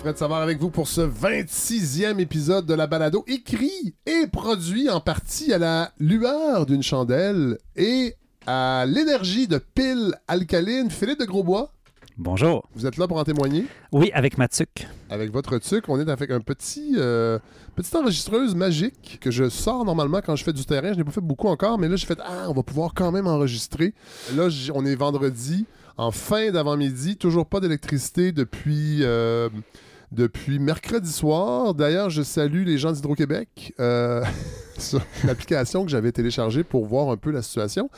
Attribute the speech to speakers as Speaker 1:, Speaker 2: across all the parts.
Speaker 1: Fred Savard avec vous pour ce 26e épisode de la balado, écrit et produit en partie à la lueur d'une chandelle et à l'énergie de piles alcalines. Philippe de Grosbois,
Speaker 2: Bonjour.
Speaker 1: vous êtes là pour en témoigner?
Speaker 2: Oui, avec Matsuc.
Speaker 1: Avec votre tuc, on est avec un petit, euh, petite enregistreuse magique que je sors normalement quand je fais du terrain. Je n'ai pas fait beaucoup encore, mais là, j'ai fait Ah, on va pouvoir quand même enregistrer. Là, on est vendredi, en fin d'avant-midi, toujours pas d'électricité depuis. euh, depuis mercredi soir. D'ailleurs, je salue les gens d'Hydro-Québec euh, sur l'application que j'avais téléchargée pour voir un peu la situation.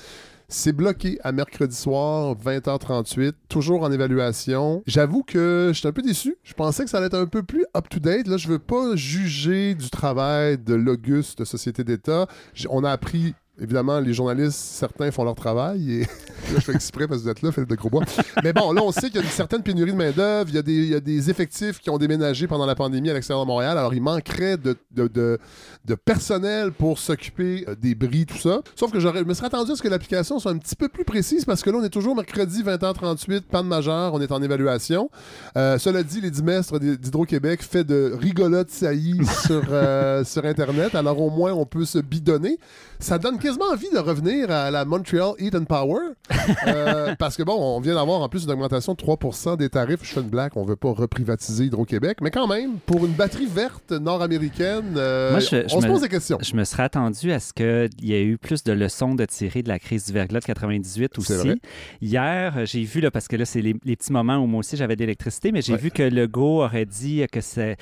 Speaker 1: C'est bloqué à mercredi soir, 20h38, toujours en évaluation. J'avoue que je un peu déçu. Je pensais que ça allait être un peu plus up-to-date. Là, je veux pas juger du travail de l'auguste Société d'État. On a appris, évidemment, les journalistes, certains font leur travail. Et là, je fais exprès parce que vous êtes là, Philippe de Grosbois. Mais bon, là, on sait qu'il y a une certaine pénurie de main-d'œuvre. Il, y a des- il y a des effectifs qui ont déménagé pendant la pandémie à l'extérieur de Montréal. Alors, il manquerait de- de personnel pour s'occuper euh, des bris, tout ça. Sauf que j'aurais- je me serais attendu à ce que l'application soit un petit peu plus précise parce que là, on est toujours mercredi 20h38, panne majeure, on est en évaluation. Euh, cela dit, les dimestres d'Hydro-Québec fait de rigolotes saillies sur, euh, sur Internet. Alors, au moins, on peut se bidonner. Ça donne quasiment envie de revenir à la Montreal Heat and Power. Euh, parce que bon, on vient d'avoir en plus une augmentation de 3 des tarifs. Je fais une blague, on veut pas reprivatiser Hydro-Québec. Mais quand même, pour une batterie verte nord-américaine,
Speaker 2: je-
Speaker 1: on
Speaker 2: je
Speaker 1: se
Speaker 2: me-
Speaker 1: pose des questions.
Speaker 2: Je me serais attendu à ce qu'il y ait eu plus de leçons de tirer de la crise du verglas de 98
Speaker 1: C'est vrai.
Speaker 2: aussi. Hier, euh, j'ai vu, là, parce que là, c'est les, les petits moments où moi aussi j'avais de l'électricité, mais j'ai
Speaker 1: Ouais.
Speaker 2: vu que Legault aurait dit que c'est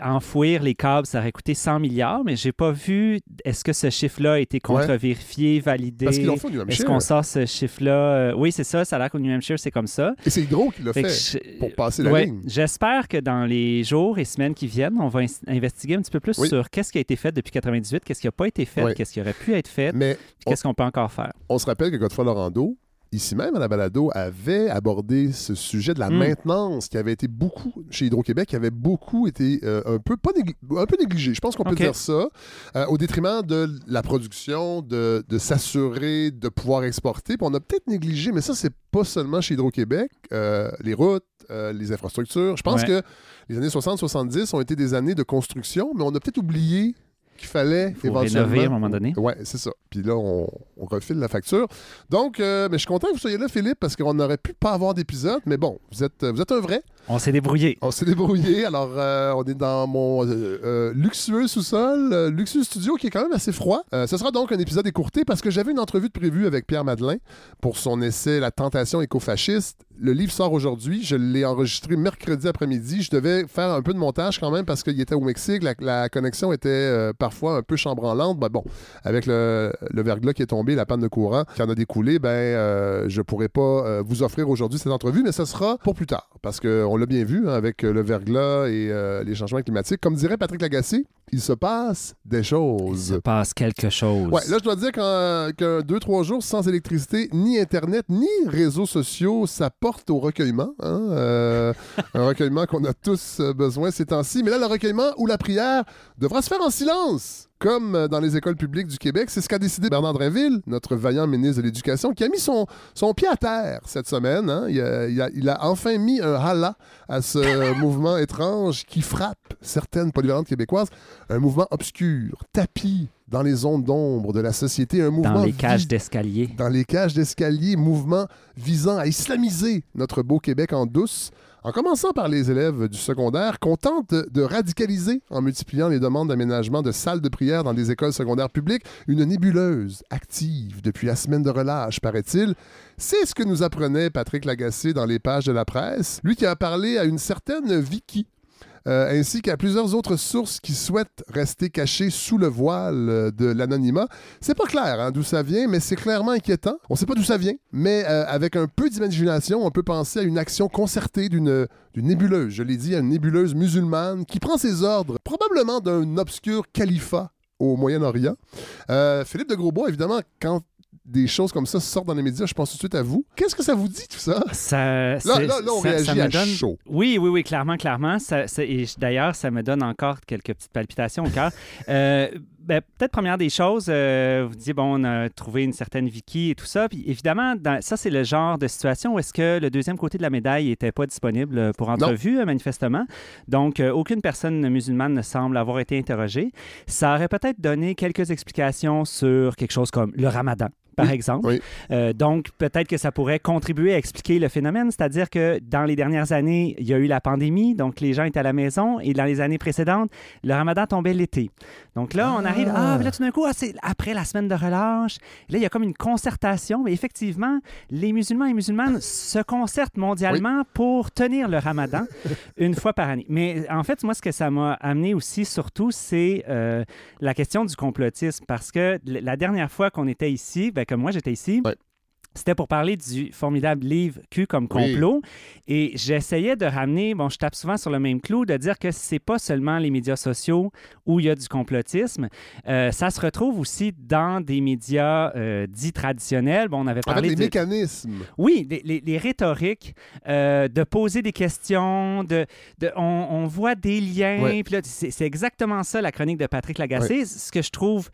Speaker 2: enfouir les câbles, ça aurait coûté 100 milliards, mais j'ai pas vu est-ce que ce chiffre-là a été contre-vérifié, validé?
Speaker 1: Parce qu'ils l'ont fait au New
Speaker 2: Est-ce
Speaker 1: Hampshire.
Speaker 2: qu'on sort ce chiffre-là? Euh, oui, c'est ça. Ça a l'air qu'au New Hampshire, c'est comme ça.
Speaker 1: Et c'est Hydro qui l'a
Speaker 2: Fait
Speaker 1: fait,
Speaker 2: que je-
Speaker 1: pour passer la
Speaker 2: Ouais,
Speaker 1: ligne.
Speaker 2: J'espère que dans les jours et semaines qui viennent, on va investiguer un petit peu plus
Speaker 1: Oui.
Speaker 2: sur qu'est-ce qui a été fait depuis 98, qu'est-ce qui n'a pas été fait, qu'est-ce qui aurait pu être fait,
Speaker 1: Mais
Speaker 2: qu'est-ce qu'on peut encore faire?
Speaker 1: on se rappelle que Godefroy Lorando, ici même à la balado, avait abordé ce sujet de la
Speaker 2: Mm.
Speaker 1: maintenance qui avait été beaucoup, chez Hydro-Québec, qui avait beaucoup été euh, un, peu, pas un peu négligé. Je pense qu'on peut dire ça, euh, au détriment de la production, de, de s'assurer de pouvoir exporter. Puis on a peut-être négligé, mais ça, c'est pas seulement chez Hydro-Québec, euh, les routes, euh, les infrastructures. Je pense
Speaker 2: Ouais.
Speaker 1: que les années 60-70 ont été des années de construction, mais on a peut-être oublié qu'il fallait
Speaker 2: faut
Speaker 1: éventuellement...
Speaker 2: rénover à un moment donné.
Speaker 1: Ouais, c'est ça. Puis là, on, on refile la facture. Donc, euh, mais je suis content que vous soyez là, Philippe, parce qu'on aurait pu pas avoir d'épisode. Mais bon, vous êtes, vous êtes un vrai.
Speaker 2: On s'est débrouillé.
Speaker 1: On s'est débrouillé. Alors, euh, on est dans mon euh, luxueux sous-sol, luxueux studio qui est quand même assez froid. Ce sera donc un épisode écourté parce que j'avais une entrevue de prévue avec Pierre Madelin pour son essai La tentation écofasciste. Le livre sort aujourd'hui. Je l'ai enregistré mercredi après-midi. Je devais faire un peu de montage quand même parce qu'il était au Mexique. La, la connexion était euh, parfois un peu chambranlante. Ben bon, avec le, le verglas qui est tombé, la panne de courant qui en a découlé, ben euh, je pourrais pas euh, vous offrir aujourd'hui cette entrevue, mais ce sera pour plus tard parce qu'on l'a bien vu hein, avec euh, le verglas et euh, les changements climatiques. Comme dirait Patrick Lagacé, il se passe des
Speaker 2: Il se
Speaker 1: choses.
Speaker 2: passe quelque chose.
Speaker 1: Ouais, là, je dois dire qu'un qu'un deux, trois jours sans électricité, ni Internet, ni réseaux sociaux, ça porte au recueillement. hein, un recueillement qu'on a tous besoin ces temps-ci. Mais là, le recueillement ou la prière devra se faire en silence. Comme euh, dans les écoles publiques du Québec, c'est ce qu'a décidé Bernard Drinville, notre vaillant ministre de l'Éducation, qui a mis son, son pied à terre cette semaine. hein. Il, a, il a- il a enfin mis un hala à ce mouvement étrange qui frappe certaines polyvalentes québécoises. Un mouvement obscur, tapis dans les zones d'ombre de la société, un mouvement
Speaker 2: Dans les cages d'escalier.
Speaker 1: dans les cages d'escalier, mouvement visant à islamiser notre beau Québec en douce, en commençant par les élèves du secondaire qu'on tente de, radicaliser en multipliant les demandes d'aménagement de salles de prière dans des écoles secondaires publiques, une nébuleuse active depuis la semaine de relâche, paraît-il. C'est ce que nous apprenait Patrick Lagacé dans les pages de la presse, lui qui a parlé à une certaine Vicky, euh, ainsi qu'à plusieurs autres sources qui souhaitent rester cachées sous le voile euh, de l'anonymat. C'est pas clair hein, d'où ça vient, mais c'est clairement inquiétant. On sait pas d'où ça vient, mais euh, avec un peu d'imagination, on peut penser à une action concertée d'une nébuleuse, je l'ai dit, à une nébuleuse musulmane qui prend ses ordres probablement d'un obscur califat au Moyen-Orient. Philippe de Grosbois, évidemment, quand des choses comme ça sortent dans les médias, je pense tout de suite à vous. Qu'est-ce que ça vous dit, tout ça?
Speaker 2: Ça,
Speaker 1: Là,
Speaker 2: c'est-
Speaker 1: là, là, on
Speaker 2: ça-
Speaker 1: réagit
Speaker 2: ça me
Speaker 1: à
Speaker 2: donne-
Speaker 1: chaud.
Speaker 2: Oui, oui, oui, clairement, clairement. Ça, et d'ailleurs, ça me donne encore quelques petites palpitations au cœur. Euh, ben, peut-être première des choses, euh, vous disiez, bon, on a trouvé une certaine Vicky et tout ça. Puis évidemment, ça, c'est le genre de situation où est-ce que le deuxième côté de la médaille n'était pas disponible pour entrevue, manifestement. Donc, aucune personne musulmane ne semble avoir été interrogée. Ça aurait peut-être donné quelques explications sur quelque chose comme le ramadan par exemple. Euh, donc, peut-être que ça pourrait contribuer à expliquer le phénomène, c'est-à-dire que dans les dernières années, il y a eu la pandémie, donc les gens étaient à la maison, et dans les années précédentes, le ramadan tombait l'été. Donc là, on arrive, ah, mais là, tout d'un coup, ah, c'est après la semaine de relâche. Là, il y a comme une concertation, mais effectivement, les musulmans et musulmanes se concertent mondialement pour tenir le ramadan une fois par année. Mais en fait, moi, ce que ça m'a amené aussi, surtout, c'est euh, la question du complotisme, parce que la dernière fois qu'on était ici, ben, comme moi, j'étais ici. C'était pour parler du formidable livre Q comme complot. Et j'essayais de ramener, bon, je tape souvent sur le même clou, de dire que c'est pas seulement les médias sociaux où il y a du complotisme. Euh, ça se retrouve aussi dans des médias euh, dits traditionnels. Bon, on avait parlé.
Speaker 1: Les mécanismes.
Speaker 2: Oui, les, rhétoriques, euh, de poser des questions, de, de on, voit des liens. Puis là, c'est exactement ça, la chronique de Patrick Lagacé. Ce que je trouve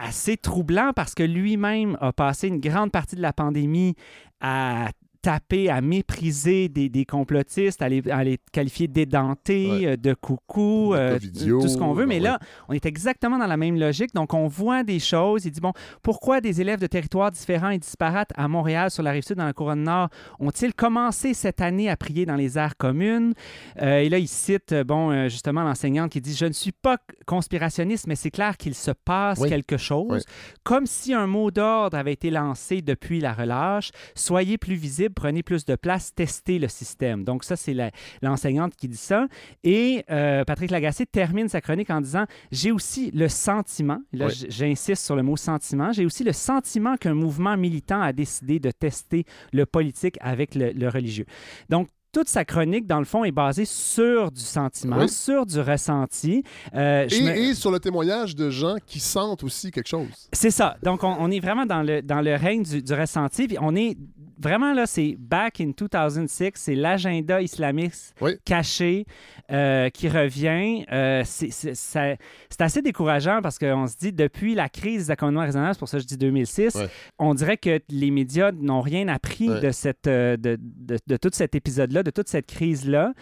Speaker 2: assez troublant parce que lui-même a passé une grande partie de la pandémie à taper, à mépriser des, des complotistes, à les, à les qualifier d'édentés, euh, de coucou, euh, tout ce qu'on veut. Mais là, on est exactement dans la même logique. Donc, on voit des choses. Il dit, bon, pourquoi des élèves de territoires différents et disparates à Montréal, sur la rive sud, dans la couronne nord, ont-ils commencé cette année à prier dans les aires communes? Euh, et là, il cite, bon, justement, l'enseignante qui dit, je ne suis pas conspirationniste, mais c'est clair qu'il se passe quelque chose. Comme si un mot d'ordre avait été lancé depuis la relâche. Soyez plus visible prenez plus de place, testez le système. Donc ça, c'est l'enseignante qui dit ça. Et euh, Patrick Lagacé termine sa chronique en disant, j'ai aussi le sentiment, là j'insiste sur le mot sentiment, j'ai aussi le sentiment qu'un mouvement militant a décidé de tester le politique avec le, le religieux. Donc toute sa chronique, dans le fond, est basée sur du sentiment, sur du ressenti.
Speaker 1: Euh, et, sur le témoignage de gens qui sentent aussi quelque chose.
Speaker 2: C'est ça. Donc, on, est vraiment dans le, dans le règne du, du ressenti. Puis on est vraiment, là, c'est back in 2006, c'est l'agenda islamiste caché euh, qui revient. Euh, c'est assez décourageant parce qu'on se dit, depuis la crise des accommodements raisonnables, c'est pour ça que je dis 2006, on dirait que les médias n'ont rien appris de, cette, euh, de, de, tout cet épisode-là, de toute cette crise-là.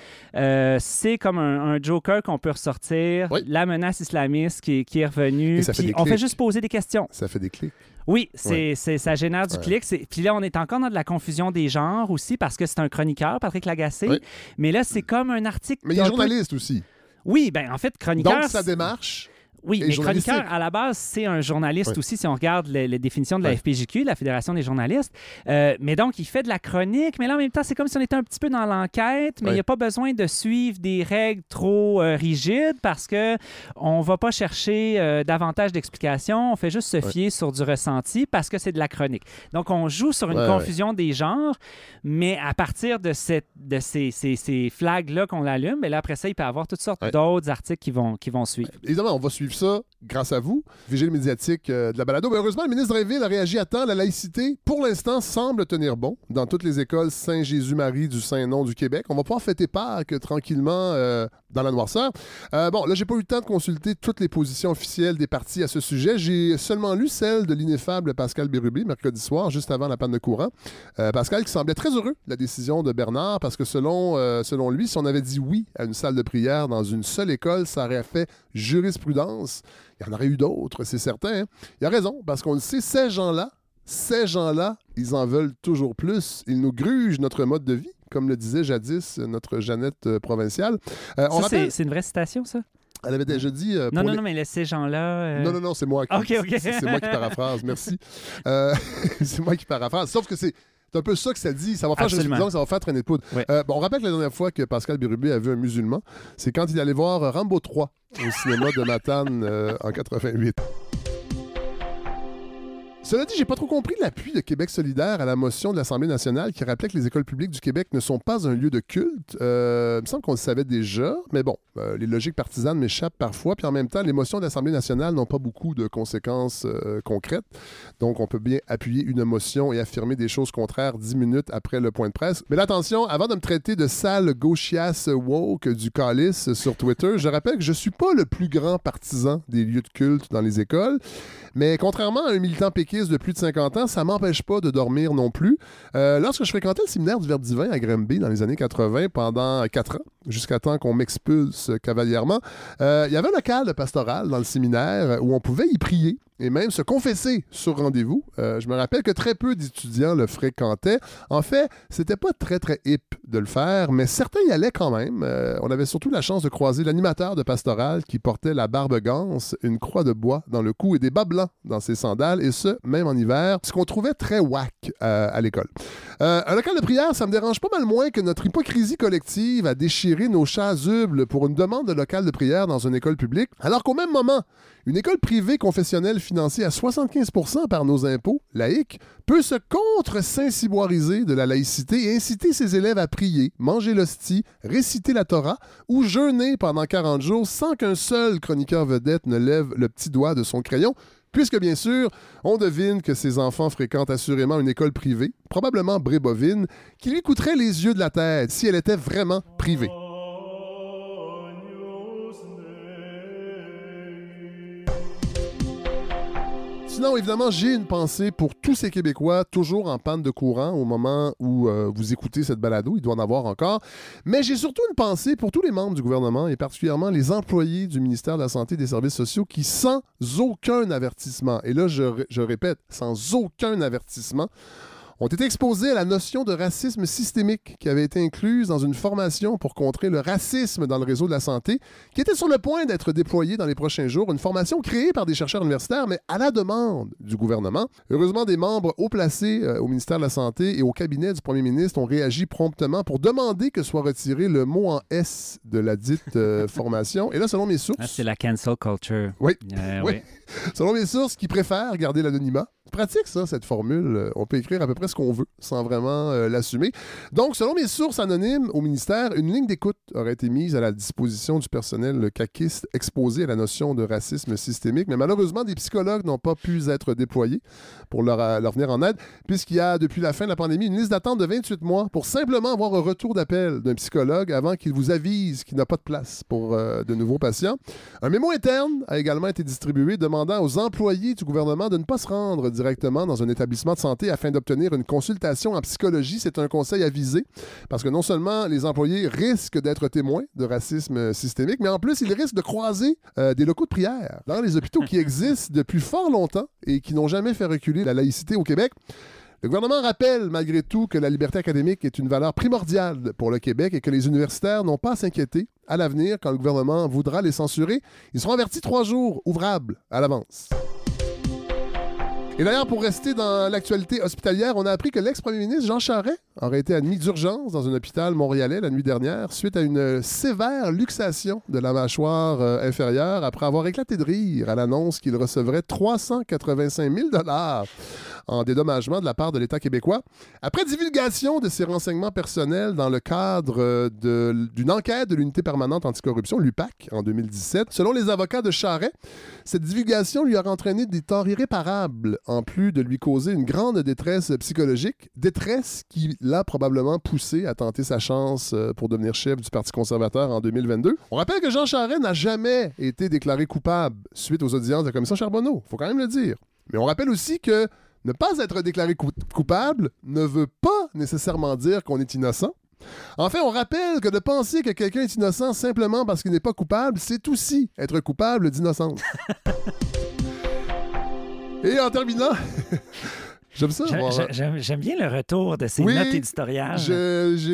Speaker 2: c'est comme un, joker qu'on peut ressortir, la menace islamiste qui, qui est revenue. on fait juste poser des questions.
Speaker 1: Ça fait des clics.
Speaker 2: Oui, c'est, ça génère du clic. Puis là, on est encore dans de la confusion des genres aussi parce que c'est un chroniqueur, Patrick Lagacé. Mais là, c'est comme un article.
Speaker 1: Mais il est journaliste aussi.
Speaker 2: Oui, ben en fait, chroniqueur.
Speaker 1: Donc, sa démarche.
Speaker 2: Oui, mais chroniqueur, à la base, c'est un journaliste aussi, si on regarde les, définitions de la FPJQ, la Fédération des journalistes. Euh, mais donc, il fait de la chronique, mais là, en même temps, c'est comme si on était un petit peu dans l'enquête, mais il n'y a pas besoin de suivre des règles trop euh, rigides parce que on va pas chercher euh, davantage d'explications, on fait juste se fier sur du ressenti parce que c'est de la chronique. Donc, on joue sur une confusion des genres, mais à partir de, cette, de ces, ces, ces flags-là qu'on allume, mais ben là, après ça, il peut y avoir toutes sortes d'autres articles qui vont, qui vont suivre.
Speaker 1: Évidemment, on va suivre ça grâce à vous, vigile médiatique euh, de la balado. Mais heureusement, le ministre Drainville a réagi à temps. La laïcité, pour l'instant, semble tenir bon dans toutes les écoles Saint-Jésus-Marie du Saint-Nom du Québec. On va pouvoir fêter Pâques tranquillement euh, dans la noirceur. Euh, bon, là, j'ai pas eu le temps de consulter toutes les positions officielles des partis à ce sujet. J'ai seulement lu celle de l'ineffable Pascal Bérubé mercredi soir, juste avant la panne de courant. Pascal qui semblait très heureux de la décision de Bernard parce que selon, selon lui, si on avait dit oui à une salle de prière dans une seule école, ça aurait fait jurisprudence. Il y en aurait eu d'autres, c'est certain. Hein. Il a raison, parce qu'on le sait, ces gens-là, ces gens-là, ils en veulent toujours plus. Ils nous grugent notre mode de vie, comme le disait jadis notre Jeannette euh, provinciale.
Speaker 2: Euh, c'est une vraie citation, ça?
Speaker 1: Elle avait déjà dit.
Speaker 2: Euh, non, non, non, mais ces gens-là.
Speaker 1: Non, non, non, c'est moi qui. C'est moi qui paraphrase, merci. c'est moi qui paraphrase. Sauf que c'est. C'est un peu ça que ça dit. Ça va faire, ça va faire traîner de poudre. bon, on rappelle que la dernière fois que Pascal Bérubé a vu un musulman, c'est quand il allait voir Rambo 3 au cinéma de Matane en 88. Cela dit, j'ai pas trop compris l'appui de Québec solidaire à la motion de l'Assemblée nationale qui rappelait que les écoles publiques du Québec ne sont pas un lieu de culte. Euh, il me semble qu'on le savait déjà, mais bon, euh, les logiques partisanes m'échappent parfois. Puis en même temps, les motions de l'Assemblée nationale n'ont pas beaucoup de conséquences euh, concrètes. Donc, on peut bien appuyer une motion et affirmer des choses contraires dix minutes après le point de presse. Mais attention, avant de me traiter de sale gauchiasse woke du calice sur Twitter, je rappelle que je suis pas le plus grand partisan des lieux de culte dans les écoles. Mais contrairement à un militant péquiste de plus de 50 ans, ça m'empêche pas de dormir non plus. Euh, lorsque je fréquentais le séminaire du Verbe divin à Granby dans les années 80 pendant 4 ans, jusqu'à temps qu'on m'expulse cavalièrement, euh, il y avait un local pastoral dans le séminaire où on pouvait y prier et même se confesser sur rendez-vous. Euh, je me rappelle que très peu d'étudiants le fréquentaient. En fait, c'était pas très très hip de le faire, mais certains y allaient quand même. Euh, on avait surtout la chance de croiser l'animateur de pastoral qui portait la barbe ganse, une croix de bois dans le cou et des bas blancs dans ses sandales, et ce, même en hiver, ce qu'on trouvait très whack euh, à l'école. un local de prière, ça me dérange pas mal moins que notre hypocrisie collective à déchirer nos chasubles pour une demande de local de prière dans une école publique, alors qu'au même moment, une école privée confessionnelle financée à 75% par nos impôts, laïque, peut se contre-saint-ciboiriser de la laïcité et inciter ses élèves à prier, manger l'hostie, réciter la Torah ou jeûner pendant 40 jours sans qu'un seul chroniqueur vedette ne lève le petit doigt de son crayon, puisque bien sûr, on devine que ses enfants fréquentent assurément une école privée, probablement brébovine, qui lui coûterait les yeux de la tête si elle était vraiment privée. Sinon, évidemment, j'ai une pensée pour tous ces Québécois toujours en panne de courant au moment où euh, vous écoutez cette balado. Il doit en avoir encore. Mais j'ai surtout une pensée pour tous les membres du gouvernement et particulièrement les employés du ministère de la Santé et des Services sociaux qui, sans aucun avertissement, et là, je, je répète, sans aucun avertissement, ont été exposés à la notion de racisme systémique qui avait été incluse dans une formation pour contrer le racisme dans le réseau de la santé, qui était sur le point d'être déployée dans les prochains jours, une formation créée par des chercheurs universitaires, mais à la demande du gouvernement. Heureusement, des membres haut placés euh, au ministère de la Santé et au cabinet du premier ministre ont réagi promptement pour demander que soit retiré le mot en S de la dite euh, formation. Et là, selon mes sources...
Speaker 2: Ah, c'est la cancel culture.
Speaker 1: Oui. Euh, oui. Selon mes sources qui préfèrent garder l'anonymat, pratique ça, cette formule? On peut écrire à peu près ce qu'on veut sans vraiment euh, l'assumer. Donc, selon mes sources anonymes au ministère, une ligne d'écoute aurait été mise à la disposition du personnel caquiste exposé à la notion de racisme systémique. Mais malheureusement, des psychologues n'ont pas pu être déployés pour leur, euh, leur venir en aide, puisqu'il y a, depuis la fin de la pandémie, une liste d'attente de 28 mois pour simplement avoir un retour d'appel d'un psychologue avant qu'il vous avise qu'il n'a pas de place pour euh, de nouveaux patients. Un mémo interne a également été distribué demandant aux employés du gouvernement de ne pas se rendre directement dans un établissement de santé afin d'obtenir une consultation en psychologie. C'est un conseil avisé parce que non seulement les employés risquent d'être témoins de racisme systémique, mais en plus, ils risquent de croiser euh, des locaux de prière dans les hôpitaux qui existent depuis fort longtemps et qui n'ont jamais fait reculer la laïcité au Québec. Le gouvernement rappelle malgré tout que la liberté académique est une valeur primordiale pour le Québec et que les universitaires n'ont pas à s'inquiéter à l'avenir quand le gouvernement voudra les censurer. Ils seront avertis trois jours ouvrables à l'avance. Et d'ailleurs, pour rester dans l'actualité hospitalière, on a appris que l'ex-premier ministre Jean Charest aurait été admis d'urgence dans un hôpital montréalais la nuit dernière suite à une sévère luxation de la mâchoire euh, inférieure après avoir éclaté de rire à l'annonce qu'il recevrait 385 000 en dédommagement de la part de l'État québécois. Après divulgation de ses renseignements personnels dans le cadre euh, d'une enquête de l'unité permanente anticorruption, l'UPAC, en 2017, selon les avocats de Charret, cette divulgation lui a entraîné des torts irréparables, en plus de lui causer une grande détresse psychologique, détresse qui l'a probablement poussé à tenter sa chance euh, pour devenir chef du Parti conservateur en 2022. On rappelle que Jean Charest n'a jamais été déclaré coupable suite aux audiences de la commission Charbonneau, faut quand même le dire. Mais on rappelle aussi que ne pas être déclaré coupable ne veut pas nécessairement dire qu'on est innocent. Enfin, on rappelle que de penser que quelqu'un est innocent simplement parce qu'il n'est pas coupable, c'est aussi être coupable d'innocence. Et en terminant, J'aime ça.
Speaker 2: J'aime bien le retour de ces notes éditoriales.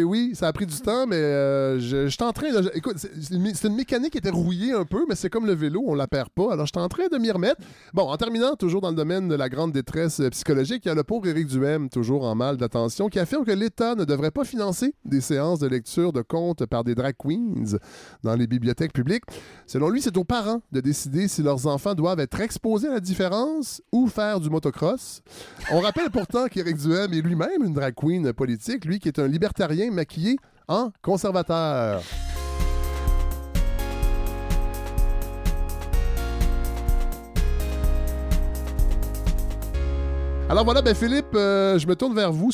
Speaker 1: oui, ça a pris du temps, mais euh, je, suis en train de. Écoute, c'est une, mécanique qui était rouillée un peu, mais c'est comme le vélo, on la perd pas. Alors, je suis en train de m'y remettre. Bon, en terminant, toujours dans le domaine de la grande détresse euh, psychologique, il y a le pauvre Éric Duhem, toujours en mal d'attention, qui affirme que l'État ne devrait pas financer des séances de lecture de contes par des drag queens dans les bibliothèques publiques. Selon lui, c'est aux parents de décider si leurs enfants doivent être exposés à la différence ou faire du motocross. On rappelle pourtant qu'Éric Duhem est lui-même une drag queen politique, lui qui est un libertarien maquillé en conservateur. Alors voilà, ben Philippe, euh, je me tourne vers vous.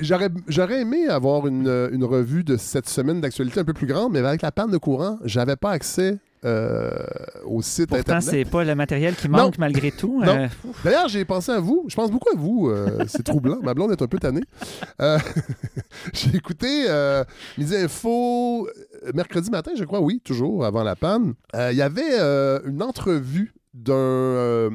Speaker 1: J'aurais aimé avoir une, une, revue de cette semaine d'actualité un peu plus grande, mais avec la panne de courant, j'avais pas accès euh, au site
Speaker 2: Pourtant, c'est pas le matériel qui manque malgré tout.
Speaker 1: Euh, D'ailleurs, j'ai pensé à vous. Je pense beaucoup à vous. Euh, c'est troublant. Ma blonde est un peu tannée. j'ai écouté Midi Info mercredi matin, je crois, oui, toujours avant la panne. Il y avait une entrevue d'un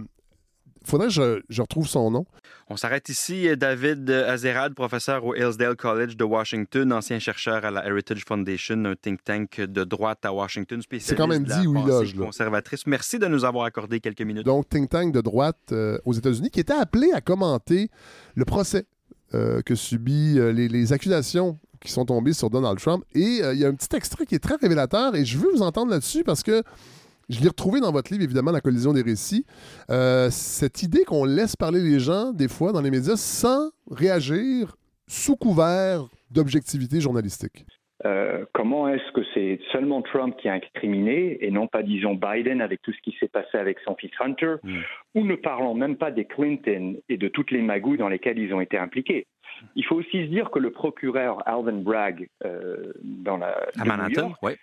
Speaker 1: faudrait que je, retrouve son nom.
Speaker 3: On s'arrête ici. David Azerad, professeur au Hillsdale College de Washington, ancien chercheur à la Heritage Foundation, un think tank de droite à Washington, spécialiste
Speaker 1: C'est quand même dit où il loge.
Speaker 3: Conservatrice. Merci de nous avoir accordé quelques minutes.
Speaker 1: Donc, think tank de droite euh, aux États-Unis qui était appelé à commenter le procès euh, que subit euh, les, accusations qui sont tombées sur Donald Trump. Et il y a un petit extrait qui est très révélateur et je veux vous entendre là-dessus parce que je l'ai retrouvé dans votre livre, évidemment, La collision des récits. Euh, cette idée qu'on laisse parler les gens, des fois, dans les médias, sans réagir sous couvert d'objectivité journalistique.
Speaker 4: Euh, comment est-ce que c'est seulement Trump qui a incriminé et non pas, disons, Biden avec tout ce qui s'est passé avec son fils Hunter, mm. ou ne parlons même pas des Clinton et de toutes les magouilles dans lesquelles ils ont été impliqués? Il faut aussi se dire que le procureur Alvin Bragg, euh, dans la.
Speaker 3: À Manhattan, oui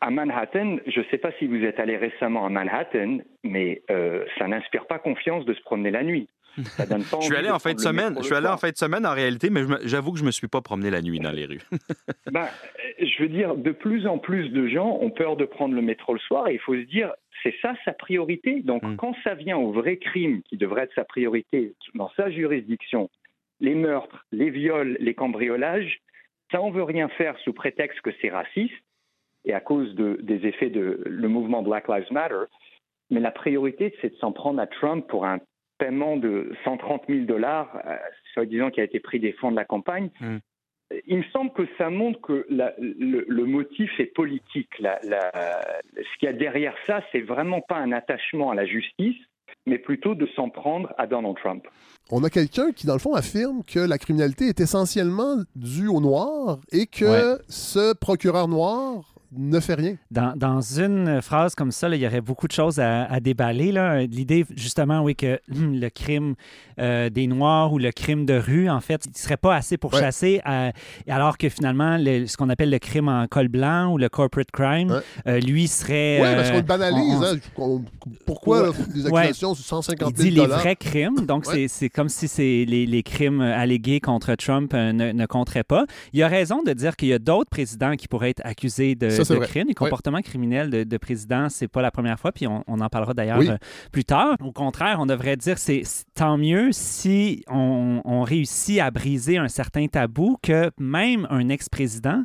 Speaker 4: à Manhattan, je ne sais pas si vous êtes allé récemment à Manhattan, mais euh, ça n'inspire pas confiance de se promener la nuit.
Speaker 3: je suis allé en fin de semaine. Je suis allé en fin de semaine en réalité, mais j'avoue que je me suis pas promené la nuit dans les rues.
Speaker 4: ben, je veux dire, de plus en plus de gens ont peur de prendre le métro le soir et il faut se dire, c'est ça sa priorité. Donc, mm. quand ça vient au vrai crime qui devrait être sa priorité dans sa juridiction, les meurtres, les viols, les cambriolages, ça on veut rien faire sous prétexte que c'est raciste et à cause des effets de le mouvement Black Lives Matter. Mais la priorité, c'est de s'en prendre à Trump pour un paiement de 130 000 dollars, euh, soi-disant qui a été pris des fonds de la campagne. Hmm. Il me semble que ça montre que le, motif est politique. ce qu'il y a derrière ça, c'est vraiment pas un attachement à la justice, mais plutôt de s'en prendre à Donald Trump.
Speaker 1: On a quelqu'un qui, dans le fond, affirme que la criminalité est essentiellement due aux Noirs et que ce procureur noir ne fait rien.
Speaker 2: Dans, une phrase comme ça, il y aurait beaucoup de choses à, déballer. L'idée, justement, oui, que le crime euh, des Noirs ou le crime de rue, en fait, il ne serait pas assez pour chasser, alors que finalement, ce qu'on appelle le crime en col blanc ou le corporate crime, euh, lui serait...
Speaker 1: Oui, parce qu'on le banalise. Hein. pourquoi des accusations sur 150 000
Speaker 2: Il dit les vrais crimes, donc c'est comme si les, les, crimes allégués contre Trump euh, ne, ne compteraient pas. Il y a raison de dire qu'il y a d'autres présidents qui pourraient être accusés de de crime. Les comportements criminels de, de président, c'est pas la première fois, puis on, en parlera d'ailleurs euh, plus tard. Au contraire, on devrait dire c'est tant mieux si on, on, réussit à briser un certain tabou que même un ex-président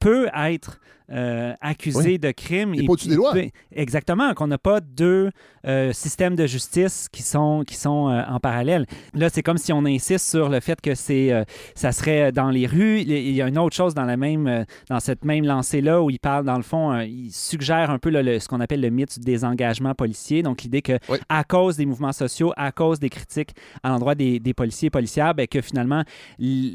Speaker 2: peut être euh, accusé de crime.
Speaker 1: Il pas des lois.
Speaker 2: exactement, qu'on n'a pas deux euh, systèmes de justice qui sont, qui sont euh, en parallèle. Là, c'est comme si on insiste sur le fait que c'est, ça serait dans les rues. Il y a une autre chose dans, la même, dans cette même lancée-là où il parle, dans le fond, il suggère un peu ce qu'on appelle le mythe du désengagement policier. Donc, l'idée que à cause des mouvements sociaux, à cause des critiques à l'endroit des, des policiers et policières, bien, que finalement,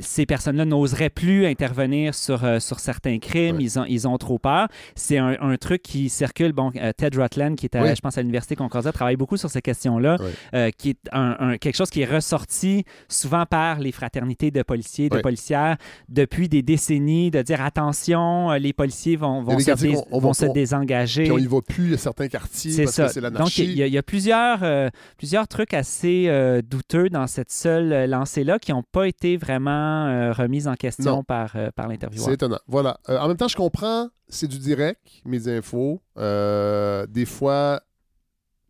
Speaker 2: ces personnes-là n'oseraient plus intervenir sur, sur certains crimes. Ils, ont, ils ont trop peur. C'est un, truc qui circule. Bon, euh, Ted Rutland, qui est, je pense, à l'Université Concordia, travaille beaucoup sur ces questions-là, euh, qui est un, quelque chose qui est ressorti souvent par les fraternités de policiers, de policières, depuis des décennies, de dire attention, euh, les policiers vont, vont, se, vont se, désengager. Puis
Speaker 1: on y va plus, certains quartiers, parce ça. que c'est l'anarchie.
Speaker 2: Donc, il y, a, plusieurs, plusieurs trucs assez douteux dans cette seule lancée-là qui n'ont pas été vraiment remis en question par, par l'intervieweur.
Speaker 1: C'est étonnant. Voilà. en même temps, je comprends c'est du direct, mes infos. Euh, des fois,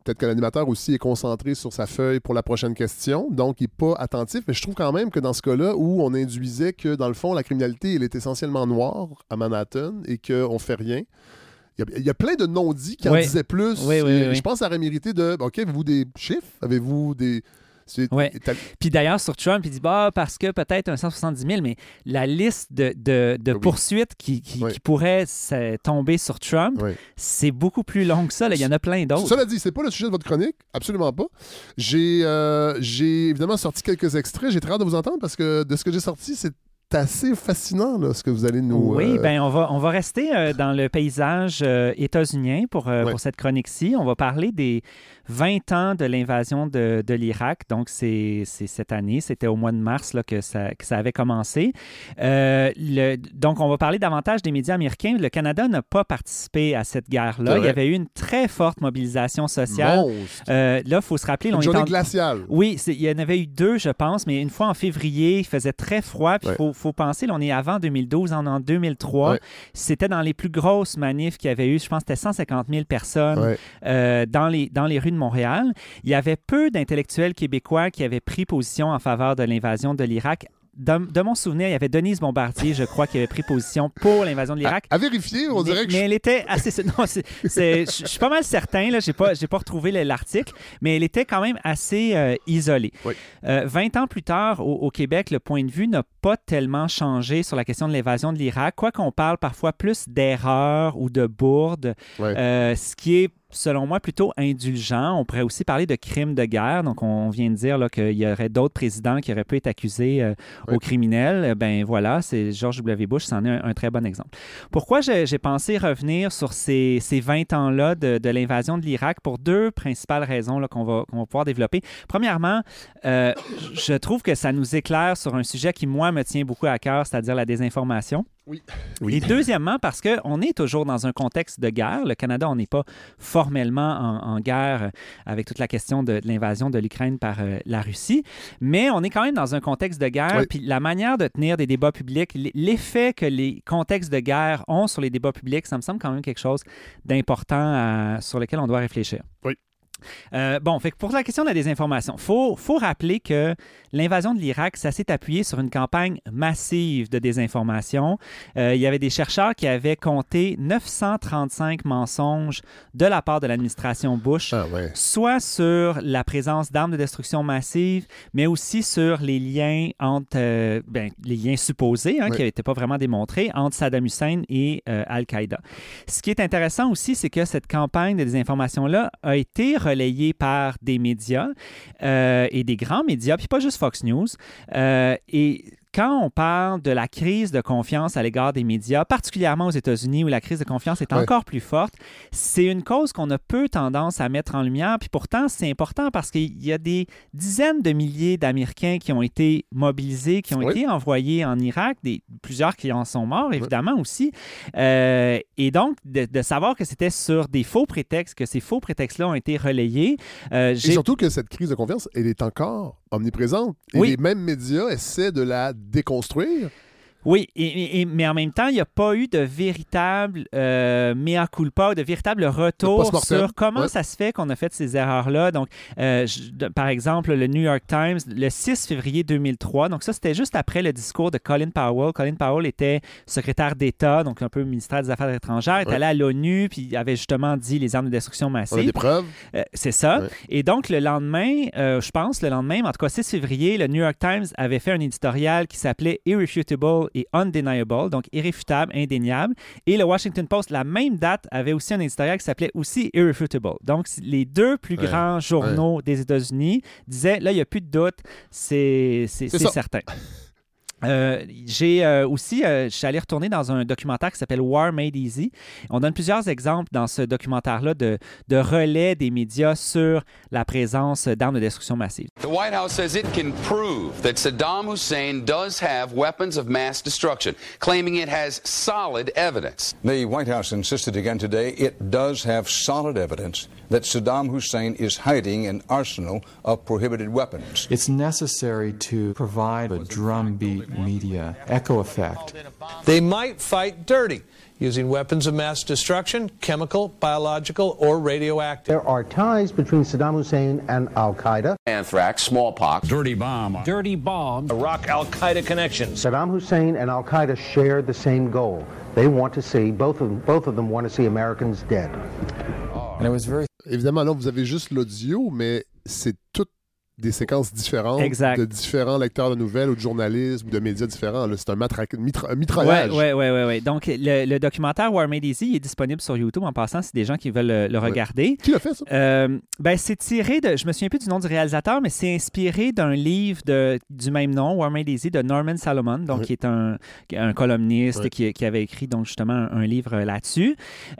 Speaker 1: peut-être que l'animateur aussi est concentré sur sa feuille pour la prochaine question, donc il n'est pas attentif. Mais je trouve quand même que dans ce cas-là, où on induisait que, dans le fond, la criminalité, elle est essentiellement noire à Manhattan et qu'on ne fait rien, il y, a, plein de non-dits qui en disaient plus. je pense que ça aurait mérité de OK, avez-vous des chiffres? Avez-vous des.
Speaker 2: Ouais. Puis d'ailleurs, sur Trump, il dit bah, parce que peut-être un 170 000, mais la liste de, de, de poursuites qui, qui, pourraient tomber sur Trump, c'est beaucoup plus long que ça. Il y en a plein d'autres.
Speaker 1: Cela dit, c'est pas le sujet de votre chronique, absolument pas. J'ai euh, évidemment sorti quelques extraits. J'ai très hâte de vous entendre parce que de ce que j'ai sorti, c'est assez fascinant là, ce que vous allez nous.
Speaker 2: Oui, euh, ben on va, on va rester euh, dans le paysage euh, états-unien pour, pour cette chronique-ci. On va parler des 20 ans de l'invasion de, de l'Irak. Donc, c'est cette année, c'était au mois de mars là, que, ça, que ça avait commencé. Le, donc, on va parler davantage des médias américains. Le Canada n'a pas participé à cette guerre-là. Il y avait eu une très forte mobilisation sociale. là, il faut se rappeler.
Speaker 1: Une journée glaciale.
Speaker 2: Oui, il y en avait eu deux, je pense, mais une fois en février, il faisait très froid. Puis faut faut penser, là, on est avant 2012, en, en 2003. C'était dans les plus grosses manifs qu'il y avait eu. Je pense que c'était 150 000 personnes euh, dans, les, dans les rues de Montréal. Il y avait peu d'intellectuels québécois qui avaient pris position en faveur de l'invasion de l'Irak de, mon souvenir, il y avait Denise Bombardier, je crois, qui avait pris position pour l'invasion de l'Irak.
Speaker 1: À, vérifier, on dirait
Speaker 2: que. Mais elle était assez. Non, je suis pas mal certain, là, j'ai pas, pas retrouvé l'article, mais elle était quand même assez euh, isolée. Oui. 20 euh, ans plus tard, au, Québec, le point de vue n'a pas tellement changé sur la question de l'invasion de l'Irak, quoi qu'on parle parfois plus d'erreurs ou de bourdes, euh, ce qui est selon moi, plutôt indulgent. On pourrait aussi parler de crimes de guerre. Donc, on vient de dire qu'il y aurait d'autres présidents qui auraient pu être accusés euh, aux criminels. Ben voilà, c'est George W. Bush, c'en est un, très bon exemple. Pourquoi j'ai pensé revenir sur ces, ces 20 ans-là de, l'invasion de l'Irak? Pour deux principales raisons qu'on va, va, pouvoir développer. Premièrement, euh, je trouve que ça nous éclaire sur un sujet qui, moi, me tient beaucoup à cœur, c'est-à-dire la désinformation.
Speaker 1: Oui.
Speaker 2: Et deuxièmement, parce qu'on est toujours dans un contexte de guerre. Le Canada, on n'est pas formellement en, guerre avec toute la question de, l'invasion de l'Ukraine par euh, la Russie, mais on est quand même dans un contexte de guerre. Puis la manière de tenir des débats publics, l'effet que les contextes de guerre ont sur les débats publics, ça me semble quand même quelque chose d'important sur lequel on doit réfléchir.
Speaker 1: Oui.
Speaker 2: Euh, bon, fait pour la question de la désinformation, il faut, faut, rappeler que l'invasion de l'Irak, ça s'est appuyé sur une campagne massive de désinformation. Euh, il y avait des chercheurs qui avaient compté 935 mensonges de la part de l'administration Bush,
Speaker 1: ah,
Speaker 2: soit sur la présence d'armes de destruction massive, mais aussi sur les liens entre, euh, ben, les liens supposés, hein, qui n'étaient pas vraiment démontrés, entre Saddam Hussein et Al-Qaïda. Ce qui est intéressant aussi, c'est que cette campagne de désinformation-là a été relayé par des médias euh, et des grands médias, puis pas juste Fox News. Euh, et quand on parle de la crise de confiance à l'égard des médias, particulièrement aux États-Unis où la crise de confiance est encore plus forte, c'est une cause qu'on a peu tendance à mettre en lumière. Puis pourtant, c'est important parce qu'il y a des dizaines de milliers d'Américains qui ont été mobilisés, qui ont été envoyés en Irak, des, plusieurs qui en sont morts, évidemment aussi. Euh, et donc, de, savoir que c'était sur des faux prétextes, que ces faux prétextes-là ont été relayés.
Speaker 1: Euh, et surtout que cette crise de confiance, elle est encore omniprésente. Et les mêmes médias essaient de la déconstruire.
Speaker 2: Oui, et, mais en même temps, il n'y a pas eu de véritable euh, mea culpa, de véritable retour sur comment ça se fait qu'on a fait ces erreurs-là. Donc, euh, par exemple, le New York Times, le 6 février 2003, donc ça, c'était juste après le discours de Colin Powell. Colin Powell était secrétaire d'État, donc un peu ministère des Affaires étrangères, est allé à l'ONU, puis il avait justement dit les armes de destruction massive. On a
Speaker 1: des preuves.
Speaker 2: Euh, c'est ça. Et donc, le lendemain, euh, je pense, le lendemain, en tout cas 6 février, le New York Times avait fait un éditorial qui s'appelait Irrefutable et undeniable, donc irréfutable, indéniable. Et le Washington Post, la même date, avait aussi un éditorial qui s'appelait aussi Irrefutable. Donc, les deux plus grands journaux des États-Unis disaient, là, il n'y a plus de doute, c'est certain. Euh, j'ai euh, aussi, euh, je suis allé retourner dans un documentaire qui s'appelle War Made Easy. On donne plusieurs exemples dans ce documentaire-là de, de, relais des médias sur la présence d'armes de destruction massive. The White House says it can prove that Saddam Hussein does have weapons of mass destruction, claiming it has solid evidence.
Speaker 5: The White House insisted again today it does have solid evidence that Saddam Hussein is hiding an arsenal of prohibited weapons.
Speaker 6: It's necessary to provide a drumbeat media echo effect. They might fight dirty using weapons of mass destruction, chemical, biological, or radioactive.
Speaker 7: There are ties between Saddam Hussein and Al Qaeda.
Speaker 8: Anthrax, smallpox,
Speaker 9: dirty bomb,
Speaker 6: dirty bomb, Iraq Al Qaeda connections.
Speaker 7: Saddam Hussein and Al Qaeda share the same goal. They want to see both of them, both of them want to see Americans dead.
Speaker 1: Évidemment, là, vous avez juste l'audio, mais c'est tout des séquences différentes de différents lecteurs de nouvelles ou de journalistes ou de médias différents. C'est un, mitraillage.
Speaker 2: Oui, oui, oui. Ouais. Donc, le, documentaire War Made Easy est disponible sur YouTube en passant, c'est des gens qui veulent le, regarder.
Speaker 1: Qui l'a fait, ça?
Speaker 2: Euh, ben, c'est tiré de... Je me souviens plus du nom du réalisateur, mais c'est inspiré d'un livre de, du même nom, War Made Easy, de Norman Salomon, donc qui est un, un columniste qui, qui, avait écrit donc justement un, livre là-dessus.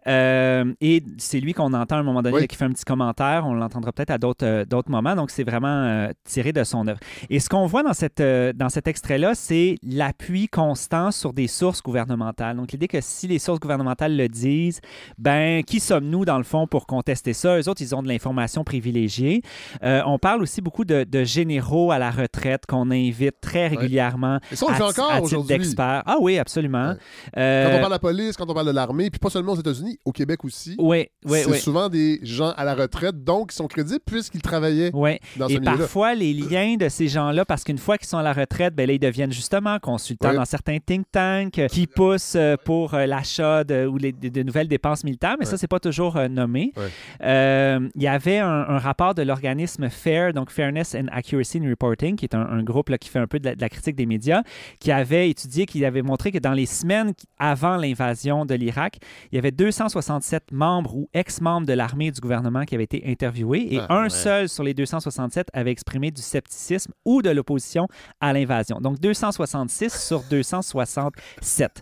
Speaker 2: Euh, et c'est lui qu'on entend à un moment donné qui fait un petit commentaire. On l'entendra peut-être à d'autres euh, moments. Donc, c'est vraiment euh, tiré de son œuvre. Et ce qu'on voit dans, cette, euh, dans cet extrait-là, c'est l'appui constant sur des sources gouvernementales. Donc, l'idée que si les sources gouvernementales le disent, ben, qui sommes-nous, dans le fond, pour contester ça? Eux autres, ils ont de l'information privilégiée. Euh, on parle aussi beaucoup de, généraux à la retraite qu'on invite très régulièrement
Speaker 1: Et ça, on fait encore aujourd'hui.
Speaker 2: d'experts. Ah oui, absolument.
Speaker 1: quand on parle de la police, quand on parle de l'armée, puis pas seulement aux États-Unis, au Québec aussi.
Speaker 2: Oui, oui,
Speaker 1: C'est souvent des gens à la retraite, donc qui sont crédibles puisqu'ils travaillaient dans ce milieu-là
Speaker 2: parfois, les liens de ces gens-là, parce qu'une fois qu'ils sont à la retraite, ben, là, ils deviennent justement consultants dans certains think tanks euh, qui poussent euh, pour euh, l'achat de, ou les, de, nouvelles dépenses militaires, mais ça, c'est pas toujours nommé. Il y avait un, rapport de l'organisme FAIR, donc Fairness and Accuracy in Reporting, qui est un, groupe là, qui fait un peu de la, critique des médias, qui avait étudié, qui avait montré que dans les semaines avant l'invasion de l'Irak, il y avait 267 membres ou ex-membres de l'armée du gouvernement qui avaient été interviewés et ah, un seul sur les 267 avait exprimer du scepticisme ou de l'opposition à l'invasion. Donc 266 sur 267.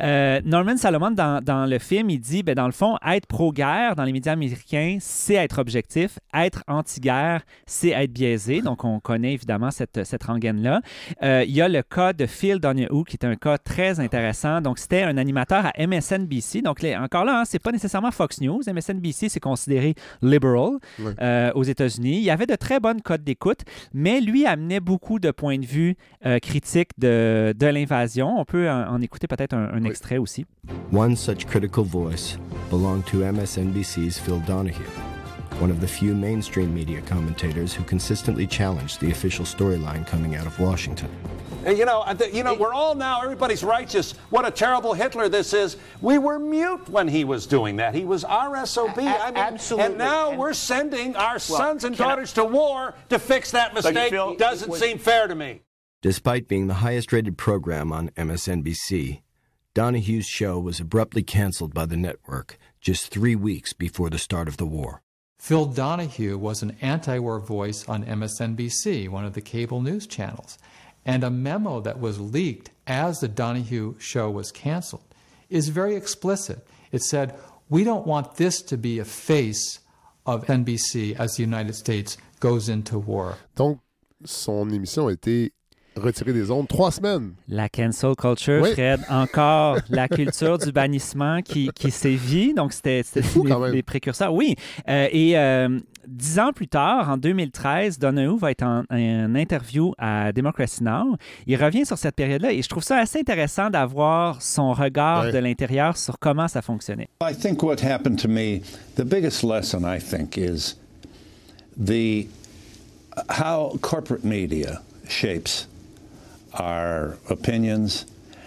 Speaker 2: Euh, Norman Salomon, dans, dans, le film, il dit, ben, dans le fond, être pro-guerre dans les médias américains, c'est être objectif. Être anti-guerre, c'est être biaisé. Donc on connaît évidemment cette, cette rengaine-là. Euh, il y a le cas de Phil Donahue, qui est un cas très intéressant. Donc c'était un animateur à MSNBC. Donc encore là, hein, c'est pas nécessairement Fox News. MSNBC, c'est considéré liberal euh, aux États-Unis. Il y avait de très bonnes codes d'écoute, mais lui amenait beaucoup de points de vue euh, critiques de, de l'invasion. On peut en, en écouter peut-être un, un extrait aussi.
Speaker 10: One such critical voice belonged to MSNBC's Phil Donahue. one of the few mainstream media commentators who consistently challenged the official storyline coming out of Washington.
Speaker 11: You know, you know, we're all now, everybody's righteous. What a terrible Hitler this is. We were mute when he was doing that. He was our SOB. I mean, absolutely. And now and we're sending our well, sons and daughters I... to war to fix that mistake. Feel, Doesn't was... seem fair to me.
Speaker 10: Despite being the highest rated program on MSNBC, Donahue's show was abruptly canceled by the network just three weeks before the start of the war.
Speaker 6: Phil Donahue was an anti war voice on MSNBC, one of the cable news channels. And a memo that was leaked as the Donahue show was canceled is very explicit. It said, We don't want this to be a face of NBC as the United States goes into war.
Speaker 1: Donc, son émission a été retirée des ondes trois semaines.
Speaker 2: La cancel culture, oui. Fred, encore la culture du bannissement qui, qui sévit. Donc, c'était des, précurseurs. Oui. Euh, et euh, dix ans plus tard, en 2013, Donahue va être en, en, interview à Democracy Now! Il revient sur cette période-là et je trouve ça assez intéressant d'avoir son regard de l'intérieur sur comment ça fonctionnait.
Speaker 12: I think what happened to me, the biggest lesson I think is the how corporate media shapes our opinions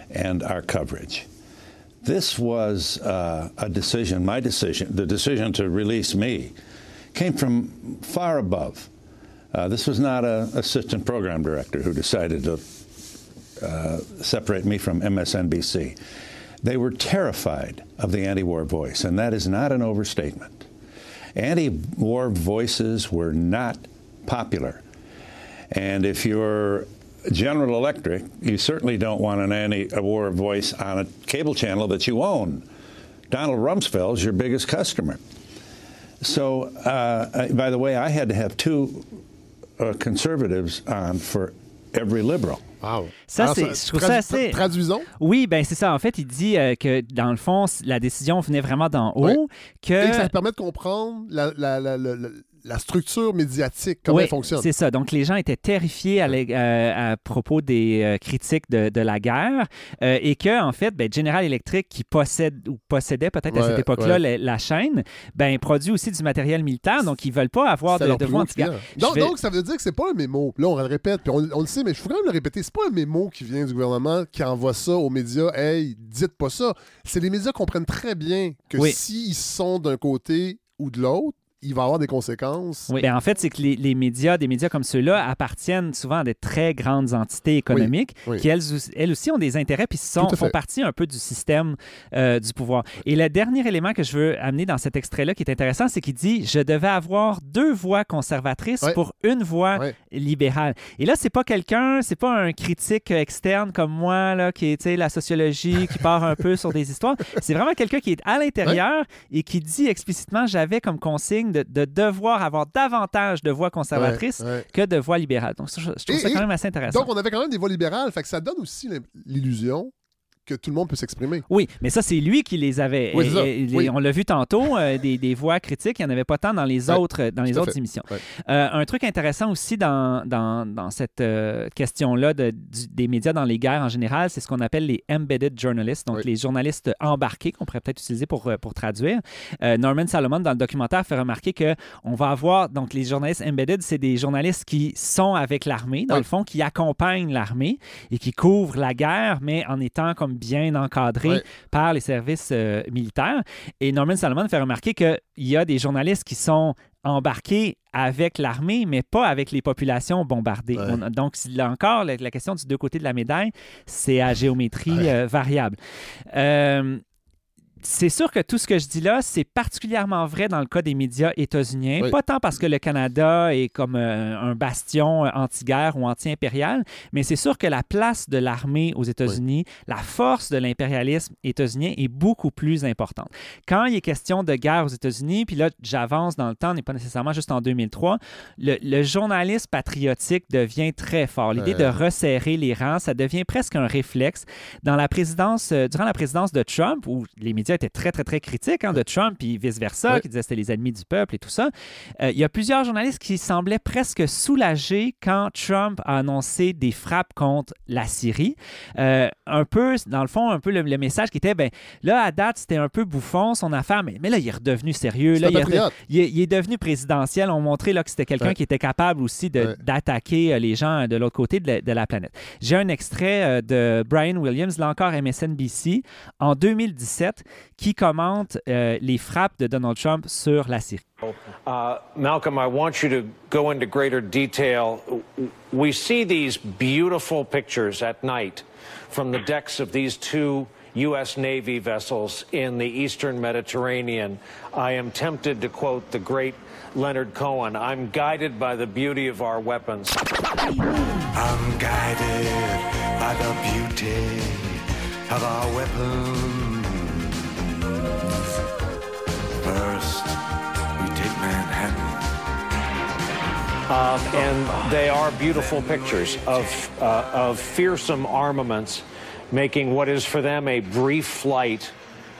Speaker 12: and our coverage. This was uh, a decision, my decision, the decision to release me came from far above. Uh, this was not an assistant program director who decided to uh, separate me from MSNBC. They were terrified of the anti war voice, and that is not an overstatement. Anti war voices were not popular. And if you're General Electric, you certainly don't want an anti-war voice on a cable channel that you own. Donald Rumsfeld is your biggest customer. So, uh, by the way, I had to have two uh, conservatives on for every liberal.
Speaker 1: Wow.
Speaker 2: Ça, Alors, c'est, je trouve ça assez...
Speaker 1: Traduisons.
Speaker 2: Oui, ben c'est ça. En fait, il dit euh, que, dans le fond, la décision venait vraiment d'en haut.
Speaker 1: Oui.
Speaker 2: Que...
Speaker 1: Et que ça permet de comprendre la, la, la, la structure médiatique, comment elle fonctionne.
Speaker 2: C'est ça. Donc, les gens étaient terrifiés à, euh, à propos des euh, critiques de, de, la guerre euh, et que, en fait, ben, General Electric, qui possède ou possédait peut-être à cette époque-là la, chaîne, ben, produit aussi du matériel militaire. Donc, ils ne veulent pas avoir de, de voix
Speaker 1: donc, donc, ça veut dire que c'est pas un mémo. Là, on le répète, puis on, on, le sait, mais je faut quand même le répéter. C'est pas un mémo qui vient du gouvernement qui envoie ça aux médias. Hey, dites pas ça. C'est les médias comprennent très bien que s'ils sont d'un côté ou de l'autre, il va avoir des conséquences.
Speaker 2: Oui, ben, en fait, c'est que les, les, médias, des médias comme ceux-là, appartiennent souvent à des très grandes entités économiques qui, elles, elles, aussi, ont des intérêts puis sont, font partie un peu du système euh, du pouvoir. Et le dernier élément que je veux amener dans cet extrait-là qui est intéressant, c'est qu'il dit Je devais avoir deux voix conservatrices pour une voix libérale. Et là, c'est pas quelqu'un, c'est pas un critique externe comme moi, là, qui est la sociologie, qui part un peu sur des histoires. C'est vraiment quelqu'un qui est à l'intérieur et qui dit explicitement J'avais comme consigne de, devoir avoir davantage de voix conservatrices que de voix libérales. Donc, je, trouve ça quand même assez intéressant.
Speaker 1: Donc, on avait quand même des voix libérales, fait que ça donne aussi l'illusion que tout le monde peut s'exprimer.
Speaker 2: Oui, mais ça, c'est lui qui les avait. On l'a vu tantôt, euh, des, voix critiques, il n'y en avait pas tant dans les autres, dans les autres émissions. Euh, un truc intéressant aussi dans, dans, cette euh, question-là de, des médias dans les guerres en général, c'est ce qu'on appelle les embedded journalists, donc les journalistes embarqués, qu'on pourrait peut-être utiliser pour, pour traduire. Norman Salomon, dans le documentaire, fait remarquer qu'on va avoir, donc les journalistes embedded, c'est des journalistes qui sont avec l'armée, dans le fond, qui accompagnent l'armée et qui couvrent la guerre, mais en étant comme bien encadré par les services euh, militaires. Et Norman Salomon fait remarquer qu'il y a des journalistes qui sont embarqués avec l'armée, mais pas avec les populations bombardées. donc, là encore, la, question du deux côtés de la médaille, c'est à géométrie euh, variable. Euh, c'est sûr que tout ce que je dis là, c'est particulièrement vrai dans le cas des médias états-uniens. Pas tant parce que le Canada est comme euh, un bastion euh, anti-guerre ou anti-impérial, mais c'est sûr que la place de l'armée aux États-Unis, la force de l'impérialisme états-unien est beaucoup plus importante. Quand il est question de guerre aux États-Unis, puis là, j'avance dans le temps, n'est pas nécessairement juste en 2003, le, journalisme patriotique devient très fort. L'idée de resserrer les rangs, ça devient presque un réflexe. Dans la présidence, euh, durant la présidence de Trump, où les médias était très, très, très critique hein, de Trump, puis vice-versa, qui disait que c'était les ennemis du peuple et tout ça. Euh, il y a plusieurs journalistes qui semblaient presque soulagés quand Trump a annoncé des frappes contre la Syrie. Euh, un peu, dans le fond, un peu le, message qui était, ben là, à date, c'était un peu bouffon son affaire, mais, mais là, il est redevenu sérieux. Là, il, est, devenu présidentiel. On montrait là, que c'était quelqu'un qui était capable aussi d'attaquer euh, les gens de l'autre côté de la, de la planète. J'ai un extrait de Brian Williams, là encore MSNBC, en 2017, qui commente euh, les frappes de Donald Trump sur la Syrie.
Speaker 8: Uh, Malcolm, I want you to go into greater detail. We see these beautiful pictures at night from the decks of these two U.S. Navy vessels in the eastern Mediterranean. I am tempted to quote the great Leonard Cohen I'm guided by the beauty of our weapons. I'm guided by the beauty of our weapons. Um, and they are beautiful pictures of, uh, of fearsome armaments making what is for them a brief flight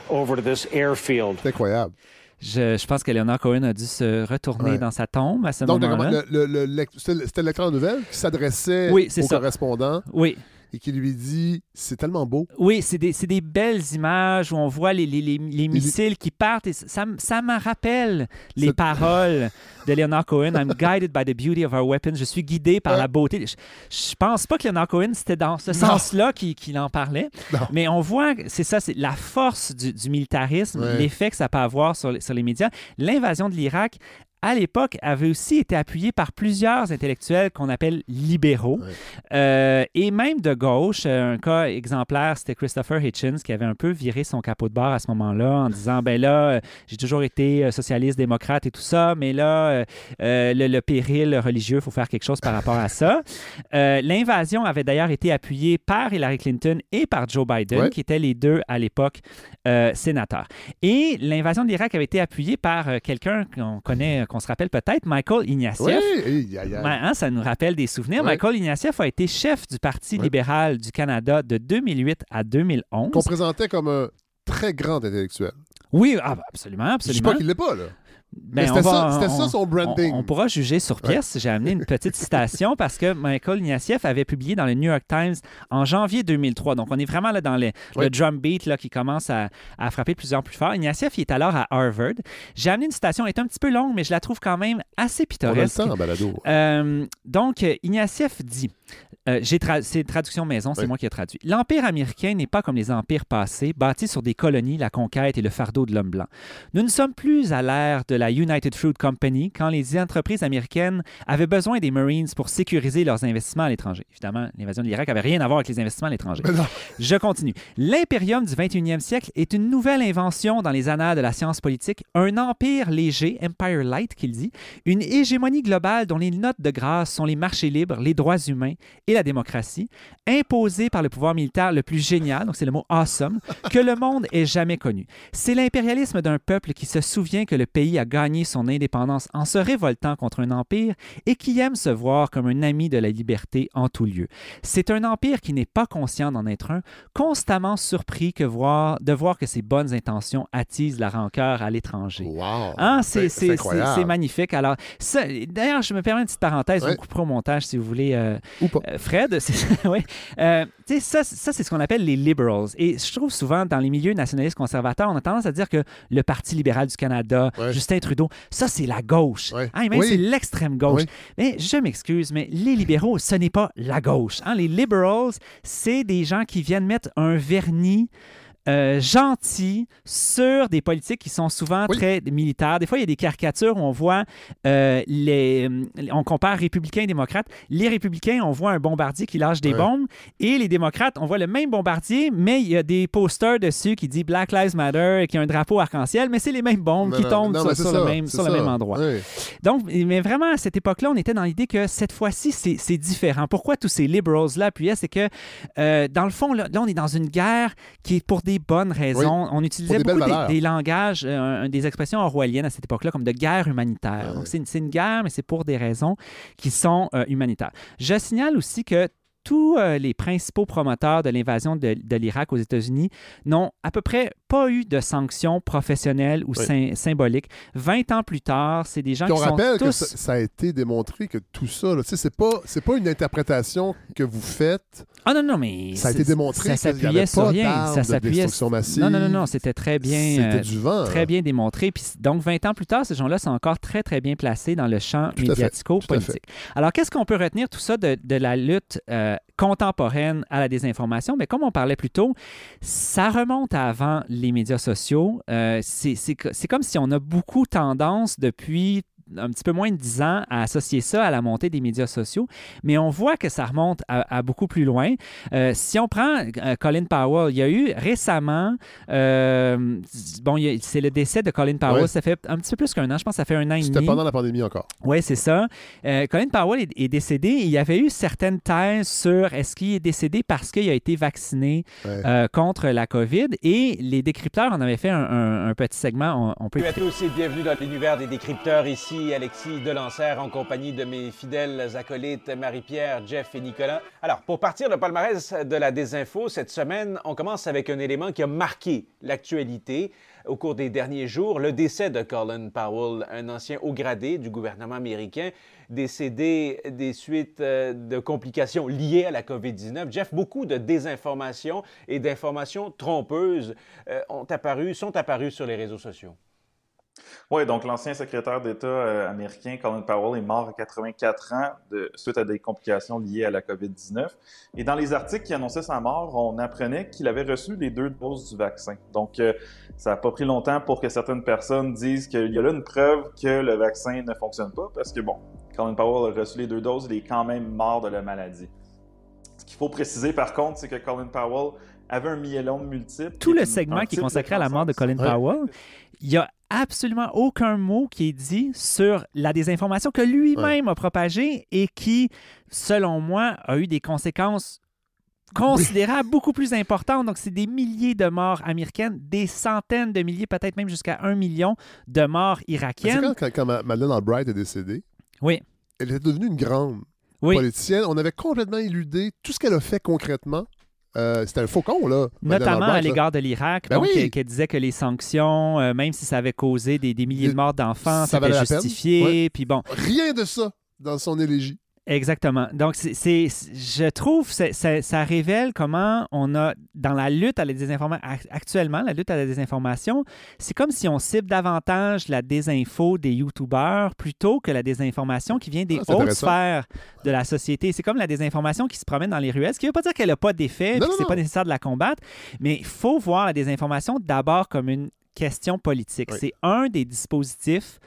Speaker 8: over to this airfield.
Speaker 1: C'est incroyable.
Speaker 2: Je, je, pense que Leonard Cohen a dû se retourner ouais. dans sa tombe à ce moment-là.
Speaker 1: Donc, le, le, le, c'était le lecteur de nouvelles qui s'adressait
Speaker 2: oui,
Speaker 1: au
Speaker 2: ça.
Speaker 1: correspondant.
Speaker 2: Oui
Speaker 1: et qui lui dit c'est tellement beau.
Speaker 2: Oui, c'est des, des, belles images où on voit les, les, les, les missiles qui partent et ça, ça me rappelle les paroles de Leonard Cohen. I'm guided by the beauty of our weapons. Je suis guidé par la beauté. Je, je pense pas que Leonard Cohen, c'était dans ce sens-là qu'il en parlait. Non. Mais on voit, c'est ça, c'est la force du, du militarisme, ouais. l'effet que ça peut avoir sur, sur les médias. L'invasion de l'Irak à l'époque, avait aussi été appuyé par plusieurs intellectuels qu'on appelle libéraux, ouais. euh, et même de gauche. Euh, un cas exemplaire, c'était Christopher Hitchens, qui avait un peu viré son capot de bord à ce moment-là, en disant, ben là, euh, j'ai toujours été socialiste, démocrate et tout ça, mais là, euh, le, le, péril religieux, il faut faire quelque chose par rapport à ça. L'invasion avait d'ailleurs été appuyée par Hillary Clinton et par Joe Biden, ouais. qui étaient les deux à l'époque sénateurs. Et l'invasion de l'Irak avait été appuyée par quelqu'un qu'on connaît qu'on se rappelle peut-être, Michael Ignatieff.
Speaker 1: Oui, yeah.
Speaker 2: Hein, ça nous rappelle des souvenirs. Oui. Michael Ignatieff a été chef du Parti oui. libéral du Canada de 2008 à 2011.
Speaker 1: Qu'on présentait comme un très grand intellectuel.
Speaker 2: Oui, ah, absolument, absolument.
Speaker 1: Je ne dis pas qu'il l'est pas, là.
Speaker 2: Ben,
Speaker 1: c'était
Speaker 2: on
Speaker 1: ça, son branding.
Speaker 2: On, on pourra juger sur pièce. J'ai amené une petite citation parce que Michael Ignatieff avait publié dans le New York Times en janvier 2003. Donc, on est vraiment là dans le, drum beat là, qui commence à, à frapper de plus en plus fort. Ignatieff, il est alors à Harvard. J'ai amené une citation, elle est un petit peu longue, mais je la trouve quand même assez
Speaker 1: On a le
Speaker 2: pittoresque.
Speaker 1: temps balado.
Speaker 2: Euh, donc, Ignatieff dit, euh, j'ai tra- c'est traduction maison, c'est
Speaker 1: Oui.
Speaker 2: moi qui ai traduit. L'Empire américain n'est pas comme les empires passés, bâtis sur des colonies, la conquête et le fardeau de l'homme blanc. Nous ne sommes plus à l'ère de la United Fruit Company quand les entreprises américaines avaient besoin des Marines pour sécuriser leurs investissements à l'étranger. Évidemment, l'invasion de l'Irak avait rien à voir avec les investissements à l'étranger. Je continue. L'impérium du 21e siècle est une nouvelle invention dans les annales de la science politique, un empire léger, Empire Light qu'il dit, une hégémonie globale dont les notes de grâce sont les marchés libres, les droits humains et la démocratie, imposée par le pouvoir militaire le plus génial, donc c'est le mot awesome, que le monde ait jamais connu. C'est l'impérialisme d'un peuple qui se souvient que le pays a gagné son indépendance en se révoltant contre un empire et qui aime se voir comme un ami de la liberté en tout lieu. C'est un empire qui n'est pas conscient d'en être un, constamment surpris que voir, de voir que ses bonnes intentions attisent la rancœur à l'étranger.
Speaker 1: Wow.
Speaker 2: Hein, c'est,
Speaker 1: c'est
Speaker 2: c'est- c'est-
Speaker 1: incroyable.
Speaker 2: c'est magnifique. Alors, ça- d'ailleurs, je me permets une petite parenthèse,
Speaker 1: Ouais.
Speaker 2: vous couperez au montage si vous voulez, euh,
Speaker 1: Ou pas.
Speaker 2: euh, Fred. c'est- ouais. Euh, ça, ça c'est ce qu'on appelle les liberals. Et je trouve souvent, dans les milieux nationalistes conservateurs, on a tendance à dire que le Parti libéral du Canada,
Speaker 1: Ouais.
Speaker 2: Justin Trudeau, ça, c'est la gauche.
Speaker 1: Ouais.
Speaker 2: Hein, et même,
Speaker 1: Oui.
Speaker 2: c'est l'extrême gauche.
Speaker 1: Oui.
Speaker 2: Mais je m'excuse, mais les libéraux, ce n'est pas la gauche. hein. Les liberals, c'est des gens qui viennent mettre un vernis euh, gentil sur des politiques qui sont souvent
Speaker 1: Oui.
Speaker 2: très militaires. Des fois, il y a des caricatures où on voit euh, les. On compare républicains et démocrates. Les républicains, on voit un bombardier qui lâche des
Speaker 1: Ouais.
Speaker 2: bombes. Et les démocrates, on voit le même bombardier, mais il y a des posters dessus qui dit Black Lives Matter et qui a un drapeau arc-en-ciel, mais c'est les mêmes bombes qui
Speaker 1: non,
Speaker 2: tombent
Speaker 1: non,
Speaker 2: sur, le même,
Speaker 1: c'est
Speaker 2: sur le
Speaker 1: ça.
Speaker 2: même endroit.
Speaker 1: Oui.
Speaker 2: Donc, mais vraiment, à cette époque-là, on était dans l'idée que cette fois-ci, c'est c'est différent. Pourquoi tous ces liberals-là appuyaient? C'est que, euh, dans le fond, là, là, on est dans une guerre qui est pour des bonnes raisons. On utilisait
Speaker 1: des
Speaker 2: beaucoup des, langages, euh, des expressions orwelliennes à cette époque-là, comme de guerre humanitaire.
Speaker 1: Ouais.
Speaker 2: Donc, c'est une, c'est une guerre, mais c'est pour des raisons qui sont euh, humanitaires. Je signale aussi que tous euh, les principaux promoteurs de l'invasion de, de l'Irak aux États-Unis n'ont à peu près pas eu de sanctions professionnelles ou
Speaker 1: Oui.
Speaker 2: symboliques. 20 ans plus tard, c'est des gens
Speaker 1: Puis on
Speaker 2: qui sont
Speaker 1: rappelle que ça, ça a été démontré que tout ça, tu sais, c'est pas, c'est pas une interprétation que vous faites.
Speaker 2: Ah non, non, mais
Speaker 1: Ça a été démontré
Speaker 2: Ça s'appuyait sur rien. Ça s'appuyait. Non, non, non, non, c'était très bien.
Speaker 1: C'était
Speaker 2: euh,
Speaker 1: du vent.
Speaker 2: Très bien démontré. Puis, donc, 20 ans plus tard, ces gens-là sont encore très, très bien placés dans le champ médiatico-politique. Alors, qu'est-ce qu'on peut retenir tout ça de, de la lutte euh, contemporaine à la désinformation? Mais comme on parlait plus tôt, ça remonte avant les médias sociaux. Euh, c'est comme si on a beaucoup tendance depuis un petit peu moins de 10 ans à associer ça à la montée des médias sociaux, mais on voit que ça remonte à, à beaucoup plus loin. Euh, si on prend euh, Colin Powell, il y a eu récemment, euh, bon, c'est le décès de Colin Powell,
Speaker 1: Ouais.
Speaker 2: ça fait un petit peu plus qu'un an, je pense que ça fait un an et
Speaker 1: C'était
Speaker 2: demi.
Speaker 1: pendant la pandémie encore.
Speaker 2: Oui, c'est ça. Euh, Colin Powell est, est décédé. et Il y avait eu certaines thèses sur est-ce qu'il est décédé parce qu'il a été vacciné
Speaker 1: Ouais.
Speaker 2: euh, contre la COVID. Et les décrypteurs en avaient fait un, un- un petit segment. On, on peut
Speaker 9: à tous et bienvenue dans l'univers des décrypteurs. Ici Alexis Delancer en compagnie de mes fidèles acolytes Marie-Pierre, Jeff et Nicolas. Alors, pour partir le palmarès de la désinfo, cette semaine, on commence avec un élément qui a marqué l'actualité au cours des derniers jours, le décès de Colin Powell, un ancien haut gradé du gouvernement américain, décédé des suites euh, de complications liées à la COVID-19. Jeff, beaucoup de désinformation et d'informations trompeuses euh, ont apparu, sont apparues sur les réseaux sociaux.
Speaker 13: Oui, donc l'ancien secrétaire d'État euh, américain Colin Powell est mort à 84 ans suite à des complications liées à la COVID-19. Et dans les articles qui annonçaient sa mort, on apprenait qu'il avait reçu les deux doses du vaccin. Donc, euh, ça n'a pas pris longtemps pour que certaines personnes disent qu'il y a là une preuve que le vaccin ne fonctionne pas, parce que, bon, Colin Powell a reçu les deux doses, il est quand même mort de la maladie. Ce qu'il faut préciser, par contre, c'est que Colin Powell avait un myélome multiple.
Speaker 2: tout le segment qui est consacré à la mort de. Colin Powell, il n'y a absolument aucun mot qui est dit sur la désinformation que lui-même a propagée et qui, selon moi, a eu des conséquences considérables, beaucoup plus importantes. Donc, c'est des milliers de morts américaines, des centaines de milliers, peut-être même jusqu'à un million de morts irakiennes.
Speaker 1: quand, quand, quand Ma- Madeleine Albright est décédée,
Speaker 2: Oui.
Speaker 1: elle est devenue une grande
Speaker 2: Oui.
Speaker 1: politicienne. On avait complètement éludé tout ce qu'elle a fait concrètement Euh, c'était un faucon, là.
Speaker 2: Notamment à l'égard de l'Irak,
Speaker 1: ben
Speaker 2: oui. qui, disait que les sanctions, euh, même si ça avait causé des, milliers de morts d'enfants, ça avait justifié. Puis bon.
Speaker 1: Rien de ça dans son élégie.
Speaker 2: Exactement. Donc, c'est, je trouve que ça, révèle comment on a, dans la lutte à la désinformation, actuellement, la lutte à la désinformation, c'est comme si on cible davantage la désinfo des YouTubeurs plutôt que la désinformation qui vient des ah, hautes sphères de la société. C'est comme la désinformation qui se promène dans les ruelles, ce qui ne veut pas dire qu'elle n'a pas d'effet, que c'est pas nécessaire de la combattre, mais il faut voir la désinformation d'abord comme une question politique. C'est un des dispositifs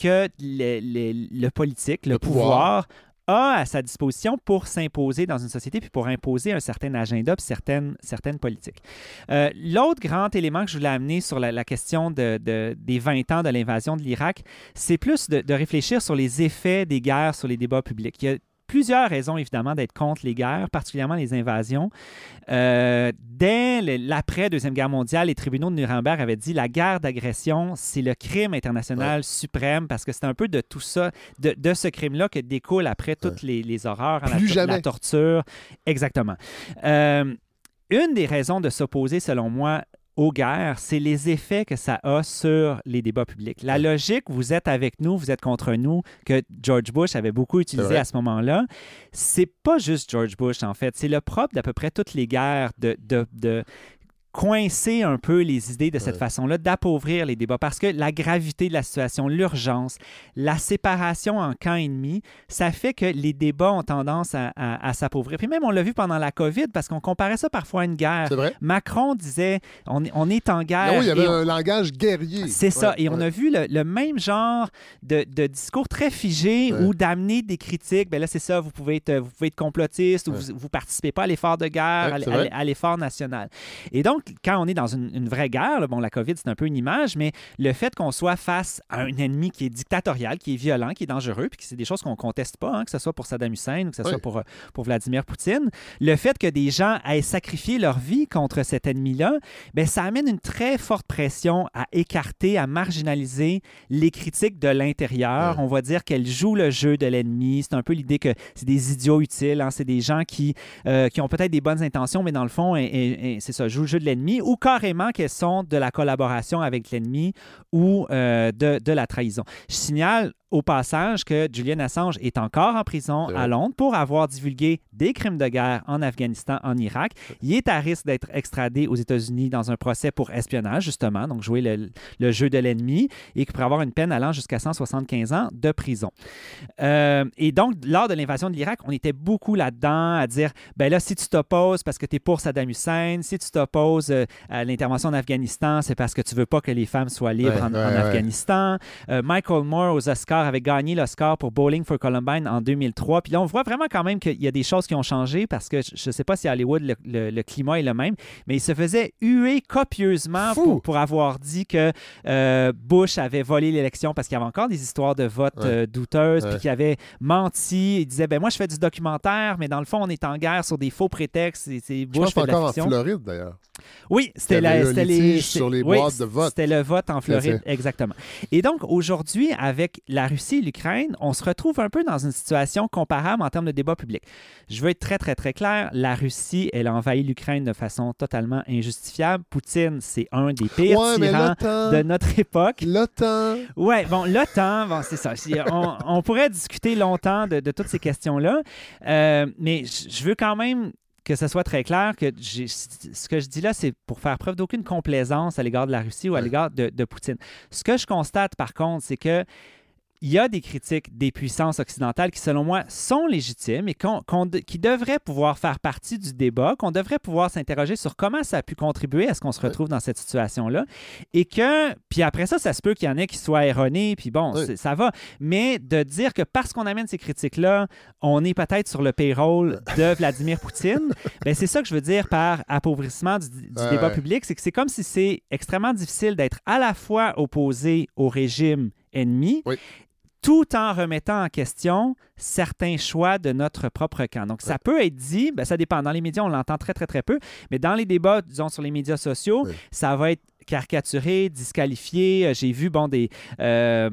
Speaker 2: que le, politique, le, pouvoir a à sa disposition pour s'imposer dans une société puis pour imposer un certain agenda puis certaines, certaines politiques. Euh, l'autre grand élément que je voulais amener sur la, question de, des 20 ans de l'invasion de l'Irak, c'est plus de, de, réfléchir sur les effets des guerres sur les débats publics. Il y a plusieurs raisons, évidemment, d'être contre les guerres, particulièrement les invasions. Euh, dès l'après-Deuxième Guerre mondiale, les tribunaux de Nuremberg avaient dit la guerre d'agression, c'est le crime international suprême parce que c'est un peu de tout ça, de, ce crime-là que découle après toutes les, horreurs,
Speaker 1: la,
Speaker 2: la, torture. Exactement. Euh, une des raisons de s'opposer, selon moi, aux guerres, c'est les effets que ça a sur les débats publics. La logique, vous êtes avec nous, vous êtes contre nous, que George Bush avait beaucoup utilisé à ce moment-là, c'est pas juste George Bush, en fait. C'est le propre d'à peu près toutes les guerres de, de, de coincer un peu les idées de cette façon-là, d'appauvrir les débats, parce que la gravité de la situation, l'urgence, la séparation en camp ennemi, ça fait que les débats ont tendance à, s'appauvrir. Puis même, on l'a vu pendant la COVID, parce qu'on comparait ça parfois à une guerre. Macron disait, on, on est en guerre.
Speaker 1: oui, il y avait un langage guerrier.
Speaker 2: C'est ça, et on a vu le, même genre de, discours très figé ou d'amener des critiques. Bien là, c'est ça, vous pouvez être, vous pouvez être complotiste ou vous ne participez pas à l'effort de guerre, à l'effort national. Et donc, quand on est dans une, vraie guerre, bon, la COVID, c'est un peu une image, mais le fait qu'on soit face à un ennemi qui est dictatorial, qui est violent, qui est dangereux, puis que c'est des choses qu'on conteste pas, hein, que ce soit pour Saddam Hussein ou que ce soit pour, euh, pour Vladimir Poutine, le fait que des gens aient sacrifié leur vie contre cet ennemi-là, ben, ça amène une très forte pression à écarter, à marginaliser les critiques de l'intérieur. On va dire qu'elles jouent le jeu de l'ennemi. C'est un peu l'idée que c'est des idiots utiles, hein. c'est des gens qui, euh, qui ont peut-être des bonnes intentions, mais dans le fond, c'est ça, jouent le jeu de l'ennemi ou carrément qu'elles sont de la collaboration avec l'ennemi ou euh, de, de, la trahison. Je signale au passage que Julian Assange est encore en prison à Londres pour avoir divulgué des crimes de guerre en Afghanistan, en Irak. Il est à risque d'être extradé aux États-Unis dans un procès pour espionnage, justement, donc jouer le, jeu de l'ennemi, et qui pourrait avoir une peine allant jusqu'à 175 ans de prison. Euh, et donc, lors de l'invasion de l'Irak, on était beaucoup là-dedans à dire, ben là, si tu t'opposes parce que tu es pour Saddam Hussein, si tu t'opposes euh, à l'intervention en Afghanistan, c'est parce que tu veux pas que les femmes soient libres en, Afghanistan. Euh, Michael Moore aux Oscars avait gagné l'Oscar pour Bowling for Columbine en 2003. Puis là, on voit vraiment quand même qu'il y a des choses qui ont changé parce que je ne sais pas si à Hollywood, le, climat est le même, mais il se faisait huer copieusement pour, avoir dit que euh, Bush avait volé l'élection parce qu'il y avait encore des histoires de vote euh, douteuses, puis qu'il avait menti. Il disait, ben moi, je fais du documentaire, mais dans le fond, on est en guerre sur des faux prétextes. C'est
Speaker 1: Bush je encore en Floride, d'ailleurs.
Speaker 2: Oui, c'était les,
Speaker 1: sur les boîtes de vote.
Speaker 2: C'était le vote en Floride, exactement. Et donc, aujourd'hui, avec la Russie et l'Ukraine, on se retrouve un peu dans une situation comparable en termes de débat public. Je veux être très, très, très clair. La Russie, elle a envahi l'Ukraine de façon totalement injustifiable. Poutine, c'est un des pires tyrans de notre époque.
Speaker 1: L'OTAN.
Speaker 2: Ouais, bon, l'OTAN, bon, c'est ça. On, pourrait discuter longtemps de, toutes ces questions-là, euh, mais je veux quand même que ce soit très clair que ce que je dis là, c'est pour faire preuve d'aucune complaisance à l'égard de la Russie ou à l'égard de, de, Poutine. Ce que je constate, par contre, c'est que il y a des critiques des puissances occidentales qui, selon moi, sont légitimes et qui devraient pouvoir faire partie du débat, qu'on devrait pouvoir s'interroger sur comment ça a pu contribuer à ce qu'on se retrouve dans cette situation-là. Et que, puis après ça, ça se peut qu'il y en ait qui soient erronés, puis bon, ça va. Mais de dire que parce qu'on amène ces critiques-là, on est peut-être sur le payroll de Vladimir Poutine, ben c'est ça que je veux dire par appauvrissement du, débat public, c'est que c'est comme si c'est extrêmement difficile d'être à la fois opposé au régime ennemi tout en remettant en question certains choix de notre propre camp. Donc, ça peut être dit, ben, ça dépend. Dans les médias, on l'entend très, très, très peu, mais dans les débats, disons, sur les médias sociaux, ça va être caricaturé, disqualifié. Euh, j'ai vu, bon, des... Euh,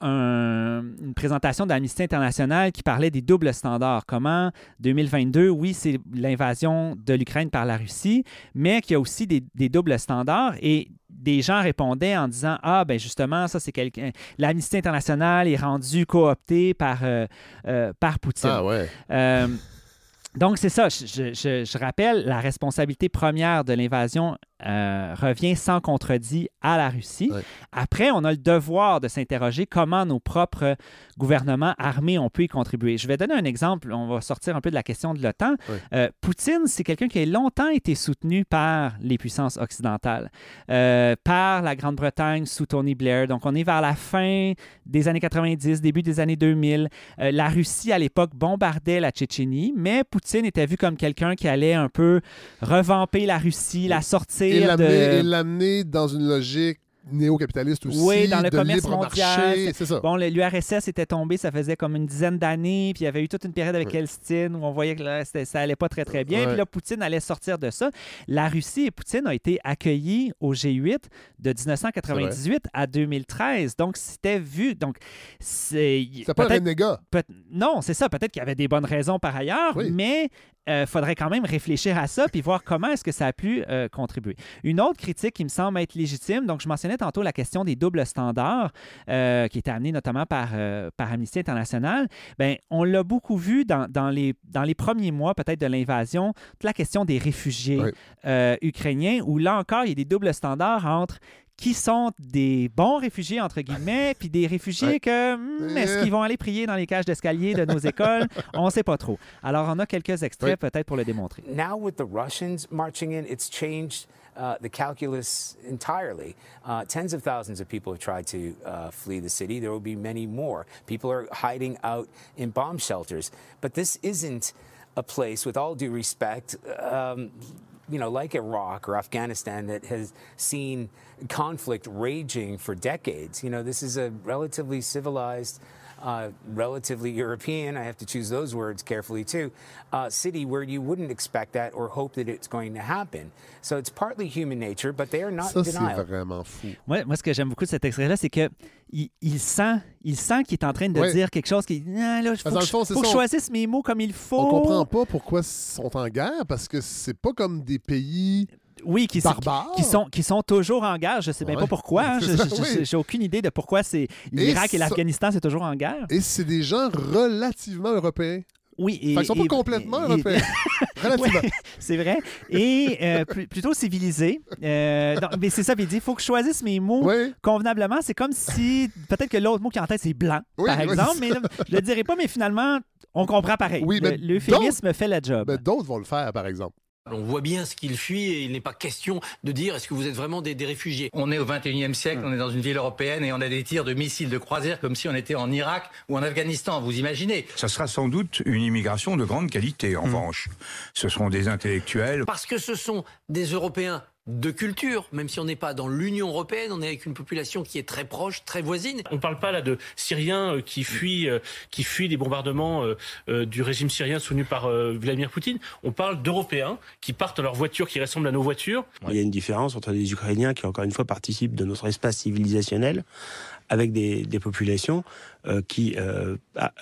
Speaker 2: une présentation d'Amnesty International qui parlait des doubles standards. Comment 2022, oui, c'est l'invasion de l'Ukraine par la Russie, mais qu'il y a aussi des, doubles standards. Et des gens répondaient en disant Ah, ben justement, ça, c'est quelqu'un. L'Amnesty International est rendu coopté par, euh, euh, par Poutine.
Speaker 1: Ah, ouais.
Speaker 2: Donc, c'est ça. Je, je, rappelle, la responsabilité première de l'invasion euh, revient sans contredit à la Russie. Après, on a le devoir de s'interroger comment nos propres gouvernements armés ont pu y contribuer. Je vais donner un exemple. On va sortir un peu de la question de l'OTAN. Euh, Poutine, c'est quelqu'un qui a longtemps été soutenu par les puissances occidentales, euh, par la Grande-Bretagne sous Tony Blair. Donc, on est vers la fin des années 90, début des années 2000. la Russie, à l'époque, bombardait la Tchétchénie, mais Poutine était vu comme quelqu'un qui allait un peu revamper la Russie, la sortir
Speaker 1: et l'amener dans une logique néo-capitaliste aussi.
Speaker 2: Oui, dans le commerce mondial. C'est ça. Bon, l'URSS était tombé, ça faisait comme une dizaine d'années, puis il y avait eu toute une période avec Elstine où on voyait que là, ça allait pas très, très bien. Puis là, Poutine allait sortir de ça. La Russie et Poutine ont été accueillis au G8 de 1998 à 2013. Donc, c'était vu. Donc, c'est.
Speaker 1: C'est pas un renégat.
Speaker 2: non, c'est ça. Peut-être qu'il y avait des bonnes raisons par ailleurs, mais il euh, faudrait quand même réfléchir à ça puis voir comment est-ce que ça a pu euh, contribuer. Une autre critique qui me semble être légitime, donc je mentionnais tantôt la question des doubles standards euh, qui était amenée notamment par, par Amnesty International. Bien, on l'a beaucoup vu dans, dans, les, dans les premiers mois peut-être de l'invasion, toute la question des réfugiés ukrainiens, où là encore, il y a des doubles standards entre qui sont des bons réfugiés, entre guillemets, puis des réfugiés que, hmm, est-ce qu'ils vont aller prier dans les cages d'escalier de nos écoles? On ne sait pas trop. Alors, on a quelques extraits peut-être pour le démontrer.
Speaker 14: Now with the Russians marching in, it's changed uh, the calculus entirely. Uh, tens of thousands of people have tried to uh, flee the city. There will be many more. People are hiding out in bomb shelters. But this isn't a place, with all due respect, um, you know, like Iraq or Afghanistan that has seen conflict raging for decades. You know, this is a relatively civilized uh, relatively European, I have to choose those words carefully too, uh, city where you wouldn't expect that or hope that it's going to happen. So it's partly human nature, but they are not
Speaker 1: Ça,
Speaker 14: c'est
Speaker 1: vraiment fou.
Speaker 2: Moi, moi, ce que j'aime beaucoup de cet extrait-là, c'est que il, il, sent, il sent qu'il est en train de ouais. dire quelque chose qui. Ah, là, faut, que, fond, faut que je choisisse mes mots comme il faut.
Speaker 1: On comprend pas pourquoi ils sont en guerre parce que c'est pas comme des pays
Speaker 2: oui, qui, qui, sont, qui sont toujours en guerre. Je ne sais même pas pourquoi. Hein. Je J'ai aucune idée de pourquoi c'est l'Irak et, et l'Afghanistan, c'est toujours en guerre.
Speaker 1: Et c'est des gens relativement européens.
Speaker 2: Oui, et,
Speaker 1: ils sont pas complètement européens. Relativement.
Speaker 2: c'est vrai. Et euh, plutôt civilisés. Euh, mais c'est ça, il dit il faut que je choisisse mes mots convenablement. C'est comme si peut-être que l'autre mot qui est en tête, c'est blanc, par exemple. mais je le dirais pas, mais finalement, on comprend pareil. Oui, L'euphémisme fait la job.
Speaker 1: D'autres vont le faire, par exemple.
Speaker 15: On voit bien ce qu'il fuit et il n'est pas question de dire est-ce que vous êtes vraiment des, réfugiés? On est au 21e siècle, on est dans une ville européenne et on a des tirs de missiles de croisière comme si on était en Irak ou en Afghanistan, vous imaginez
Speaker 16: Ça sera sans doute une immigration de grande qualité en mmh. revanche. Ce seront des intellectuels.
Speaker 15: Parce que ce sont des Européens de culture, même si on n'est pas dans l'Union européenne, on est avec une population qui est très proche, très voisine.
Speaker 17: On ne parle pas là de Syriens euh, qui fuient, euh, qui fuient des bombardements euh, du régime syrien soutenu par Vladimir Poutine. On parle d'Européens qui partent dans leurs voitures qui ressemblent à nos voitures.
Speaker 18: Il y a une différence entre les Ukrainiens qui, encore une fois, participent de notre espace civilisationnel avec des, populations qui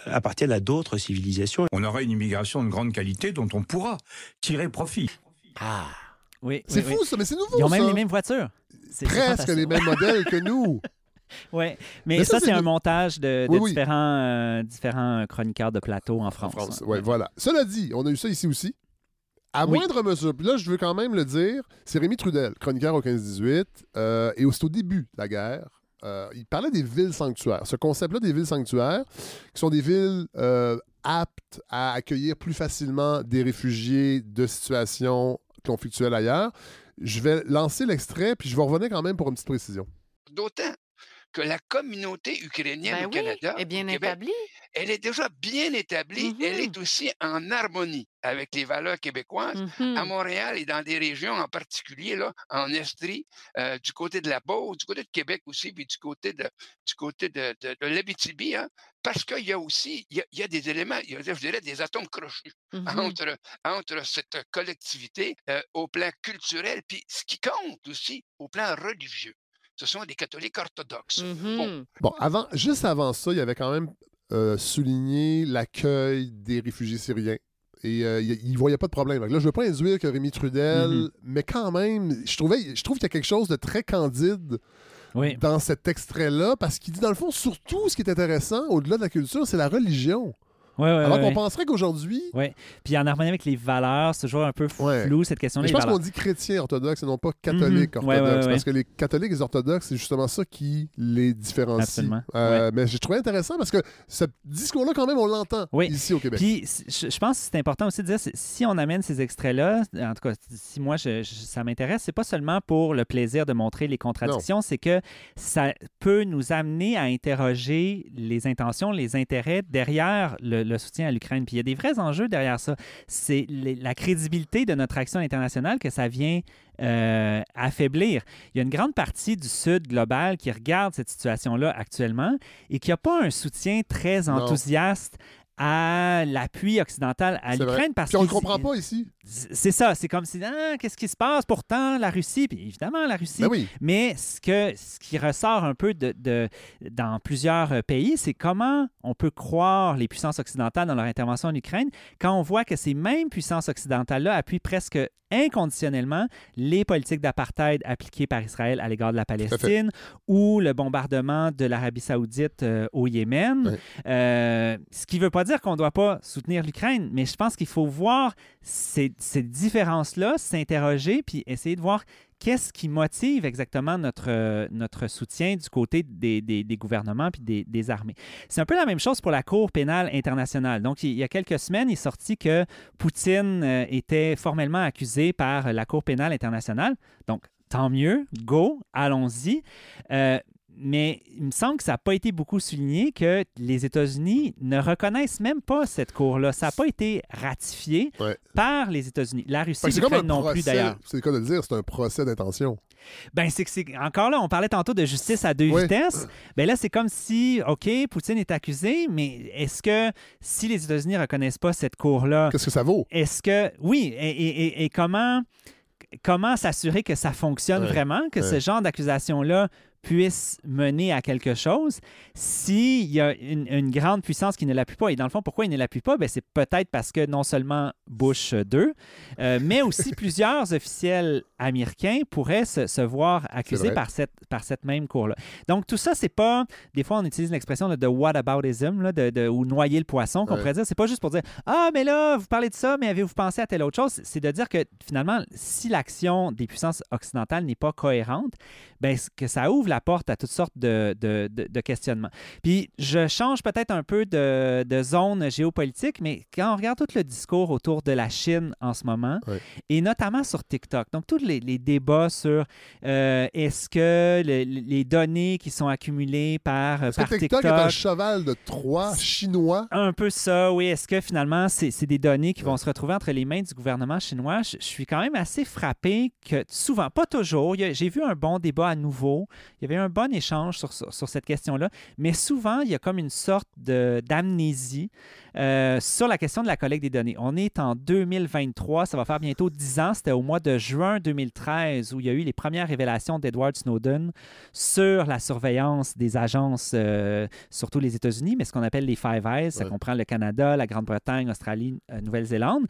Speaker 18: appartiennent à d'autres civilisations.
Speaker 16: On aura une immigration de grande qualité dont on pourra tirer profit.
Speaker 2: Ah oui,
Speaker 1: c'est fou ça, mais c'est nouveau.
Speaker 2: Ils ont même les mêmes voitures.
Speaker 1: Presque les mêmes modèles que nous.
Speaker 2: Oui, mais, ça, c'est un montage de, Différents, euh, différents chroniqueurs de plateau en France.
Speaker 1: France oui, voilà. Cela dit, on a eu ça ici aussi. À moindre mesure, puis là, je veux quand même le dire, c'est Rémi Trudel, chroniqueur au 15-18, euh, et c'est au début de la guerre. Euh, il parlait des villes sanctuaires. Ce concept-là des villes sanctuaires, qui sont des villes aptes à accueillir plus facilement des réfugiés de situations conflictuel ailleurs. Je vais lancer l'extrait, puis je vais revenir quand même pour une petite précision.
Speaker 19: D'autant que la communauté ukrainienne
Speaker 20: ben
Speaker 19: au Canada
Speaker 20: est bien établie.
Speaker 19: Elle est déjà bien établie. Elle est mm-hmm. aussi en harmonie avec les valeurs québécoises. À mm-hmm. Montréal et dans des régions en particulier, là, en Estrie, euh, du côté de la Beauce, du côté de Québec aussi, puis du côté de, du côté de, de, l'Abitibi, hein, parce qu'il y a aussi, il y a, des éléments, il y a, je dirais, des atomes crochus mm-hmm. entre, entre cette collectivité euh, au plan culturel, puis ce qui compte aussi au plan religieux. ce sont des catholiques orthodoxes.
Speaker 1: Mm-hmm. Bon. avant, juste avant ça, il y avait quand même euh, souligné l'accueil des réfugiés syriens. Et euh, il ne voyait pas de problème. là, je ne veux pas induire que Rémi Trudel, mm-hmm. mais quand même, je, trouvais, je trouve qu'il y a quelque chose de très candide dans cet extrait-là, parce qu'il dit, dans le fond, surtout, ce qui est intéressant, au-delà de la culture, c'est la religion.
Speaker 2: Ouais, ouais,
Speaker 1: Alors qu'on penserait qu'aujourd'hui.
Speaker 2: Oui. Puis en harmonie avec les valeurs, c'est toujours un peu flou cette question-là.
Speaker 1: Je pense qu'on dit chrétien orthodoxe et non pas catholique
Speaker 2: mhm.
Speaker 1: orthodoxe. Parce que les catholiques et les orthodoxes, c'est justement ça qui les différencie. Euh, mais j'ai trouvé intéressant parce que ce discours-là, quand même, on l'entend ici au Québec.
Speaker 2: Puis je pense que c'est important aussi de dire si on amène ces extraits-là, en tout cas, si moi ça m'intéresse, c'est pas seulement pour le plaisir de montrer les contradictions, c'est que ça peut nous amener à interroger les intentions, les intérêts derrière le, le soutien à l'Ukraine. Puis il y a des vrais enjeux derrière ça. C'est la crédibilité de notre action internationale que ça vient euh, affaiblir. Il y a une grande partie du Sud global qui regarde cette situation-là actuellement et qui n'a pas un soutien très enthousiaste à l'appui occidental à l'Ukraine
Speaker 1: parce qu'on ne comprend pas ici.
Speaker 2: C'est ça, c'est comme si ah, qu'est-ce qui se passe? Pourtant la Russie, puis évidemment la Russie.
Speaker 1: Ben
Speaker 2: mais ce que ce qui ressort un peu de, de dans plusieurs pays, c'est comment on peut croire les puissances occidentales dans leur intervention en Ukraine quand on voit que ces mêmes puissances occidentales là appuient presque inconditionnellement les politiques d'apartheid appliquées par Israël à l'égard de la Palestine ou le bombardement de l'Arabie saoudite euh, au Yémen. Euh, ce qui ne veut pas dire qu'on ne doit pas soutenir l'Ukraine, mais je pense qu'il faut voir ces, ces différences-là, s'interroger, puis essayer de voir qu'est-ce qui motive exactement notre, notre soutien du côté des, des, gouvernements puis des, armées? C'est un peu la même chose pour la Cour pénale internationale. Donc, il y a quelques semaines, il est sorti que Poutine euh, était formellement accusé par la Cour pénale internationale. Donc, tant mieux, go, allons-y. Euh, mais il me semble que ça n'a pas été beaucoup souligné que les États-Unis ne reconnaissent même pas cette cour-là. Ça n'a pas été ratifié par les États-Unis. La Russie non plus d'ailleurs.
Speaker 1: C'est cas de le dire, c'est un procès d'intention.
Speaker 2: Ben c'est que c'est encore là, on parlait tantôt de justice à deux vitesses. Ben là, c'est comme si, OK, Poutine est accusé, mais est-ce que si les États-Unis ne reconnaissent pas cette cour-là,
Speaker 1: qu'est-ce que ça vaut?
Speaker 2: Est-ce que oui, et, comment comment s'assurer que ça fonctionne vraiment, que ce genre d'accusation-là puisse mener à quelque chose s'il y a une, grande puissance qui ne l'appuie pas. Et dans le fond, pourquoi il ne l'appuie pas? Ben, c'est peut-être parce que non seulement Bush 2, euh, mais aussi plusieurs officiels américains pourraient se, voir accusés par cette, par cette même cour-là. Donc, tout ça, c'est pas... Des fois, on utilise l'expression de, whataboutism, là, de, de, ou noyer le poisson, qu'on pourrait dire. C'est pas juste pour dire « Ah, mais là, vous parlez de ça, mais avez-vous pensé à telle autre chose? » C'est de dire que, finalement, si l'action des puissances occidentales n'est pas cohérente, ben, que ça ouvre la porte à toutes sortes de, de, questionnements. Puis je change peut-être un peu de, zone géopolitique, mais quand on regarde tout le discours autour de la Chine en ce moment, et notamment sur TikTok, donc tous les, débats sur euh, est-ce que les données qui sont accumulées par,
Speaker 1: est
Speaker 2: par
Speaker 1: que TikTok, est un cheval de Troie chinois?
Speaker 2: Un peu ça, oui. Est-ce que finalement, c'est des données qui vont se retrouver entre les mains du gouvernement chinois? Je, je suis quand même assez frappé que souvent, pas toujours, j'ai vu un bon débat à nouveau. Il y avait un bon échange sur, sur, cette question-là, mais souvent, il y a comme une sorte d'amnésie euh, sur la question de la collecte des données. On est en 2023, ça va faire bientôt 10 ans, c'était au mois de juin 2013 où il y a eu les premières révélations d'Edward Snowden sur la surveillance des agences, euh, surtout les États-Unis, mais ce qu'on appelle les Five Eyes, ça comprend le Canada, la Grande-Bretagne, Australie, euh, Nouvelle-Zélande.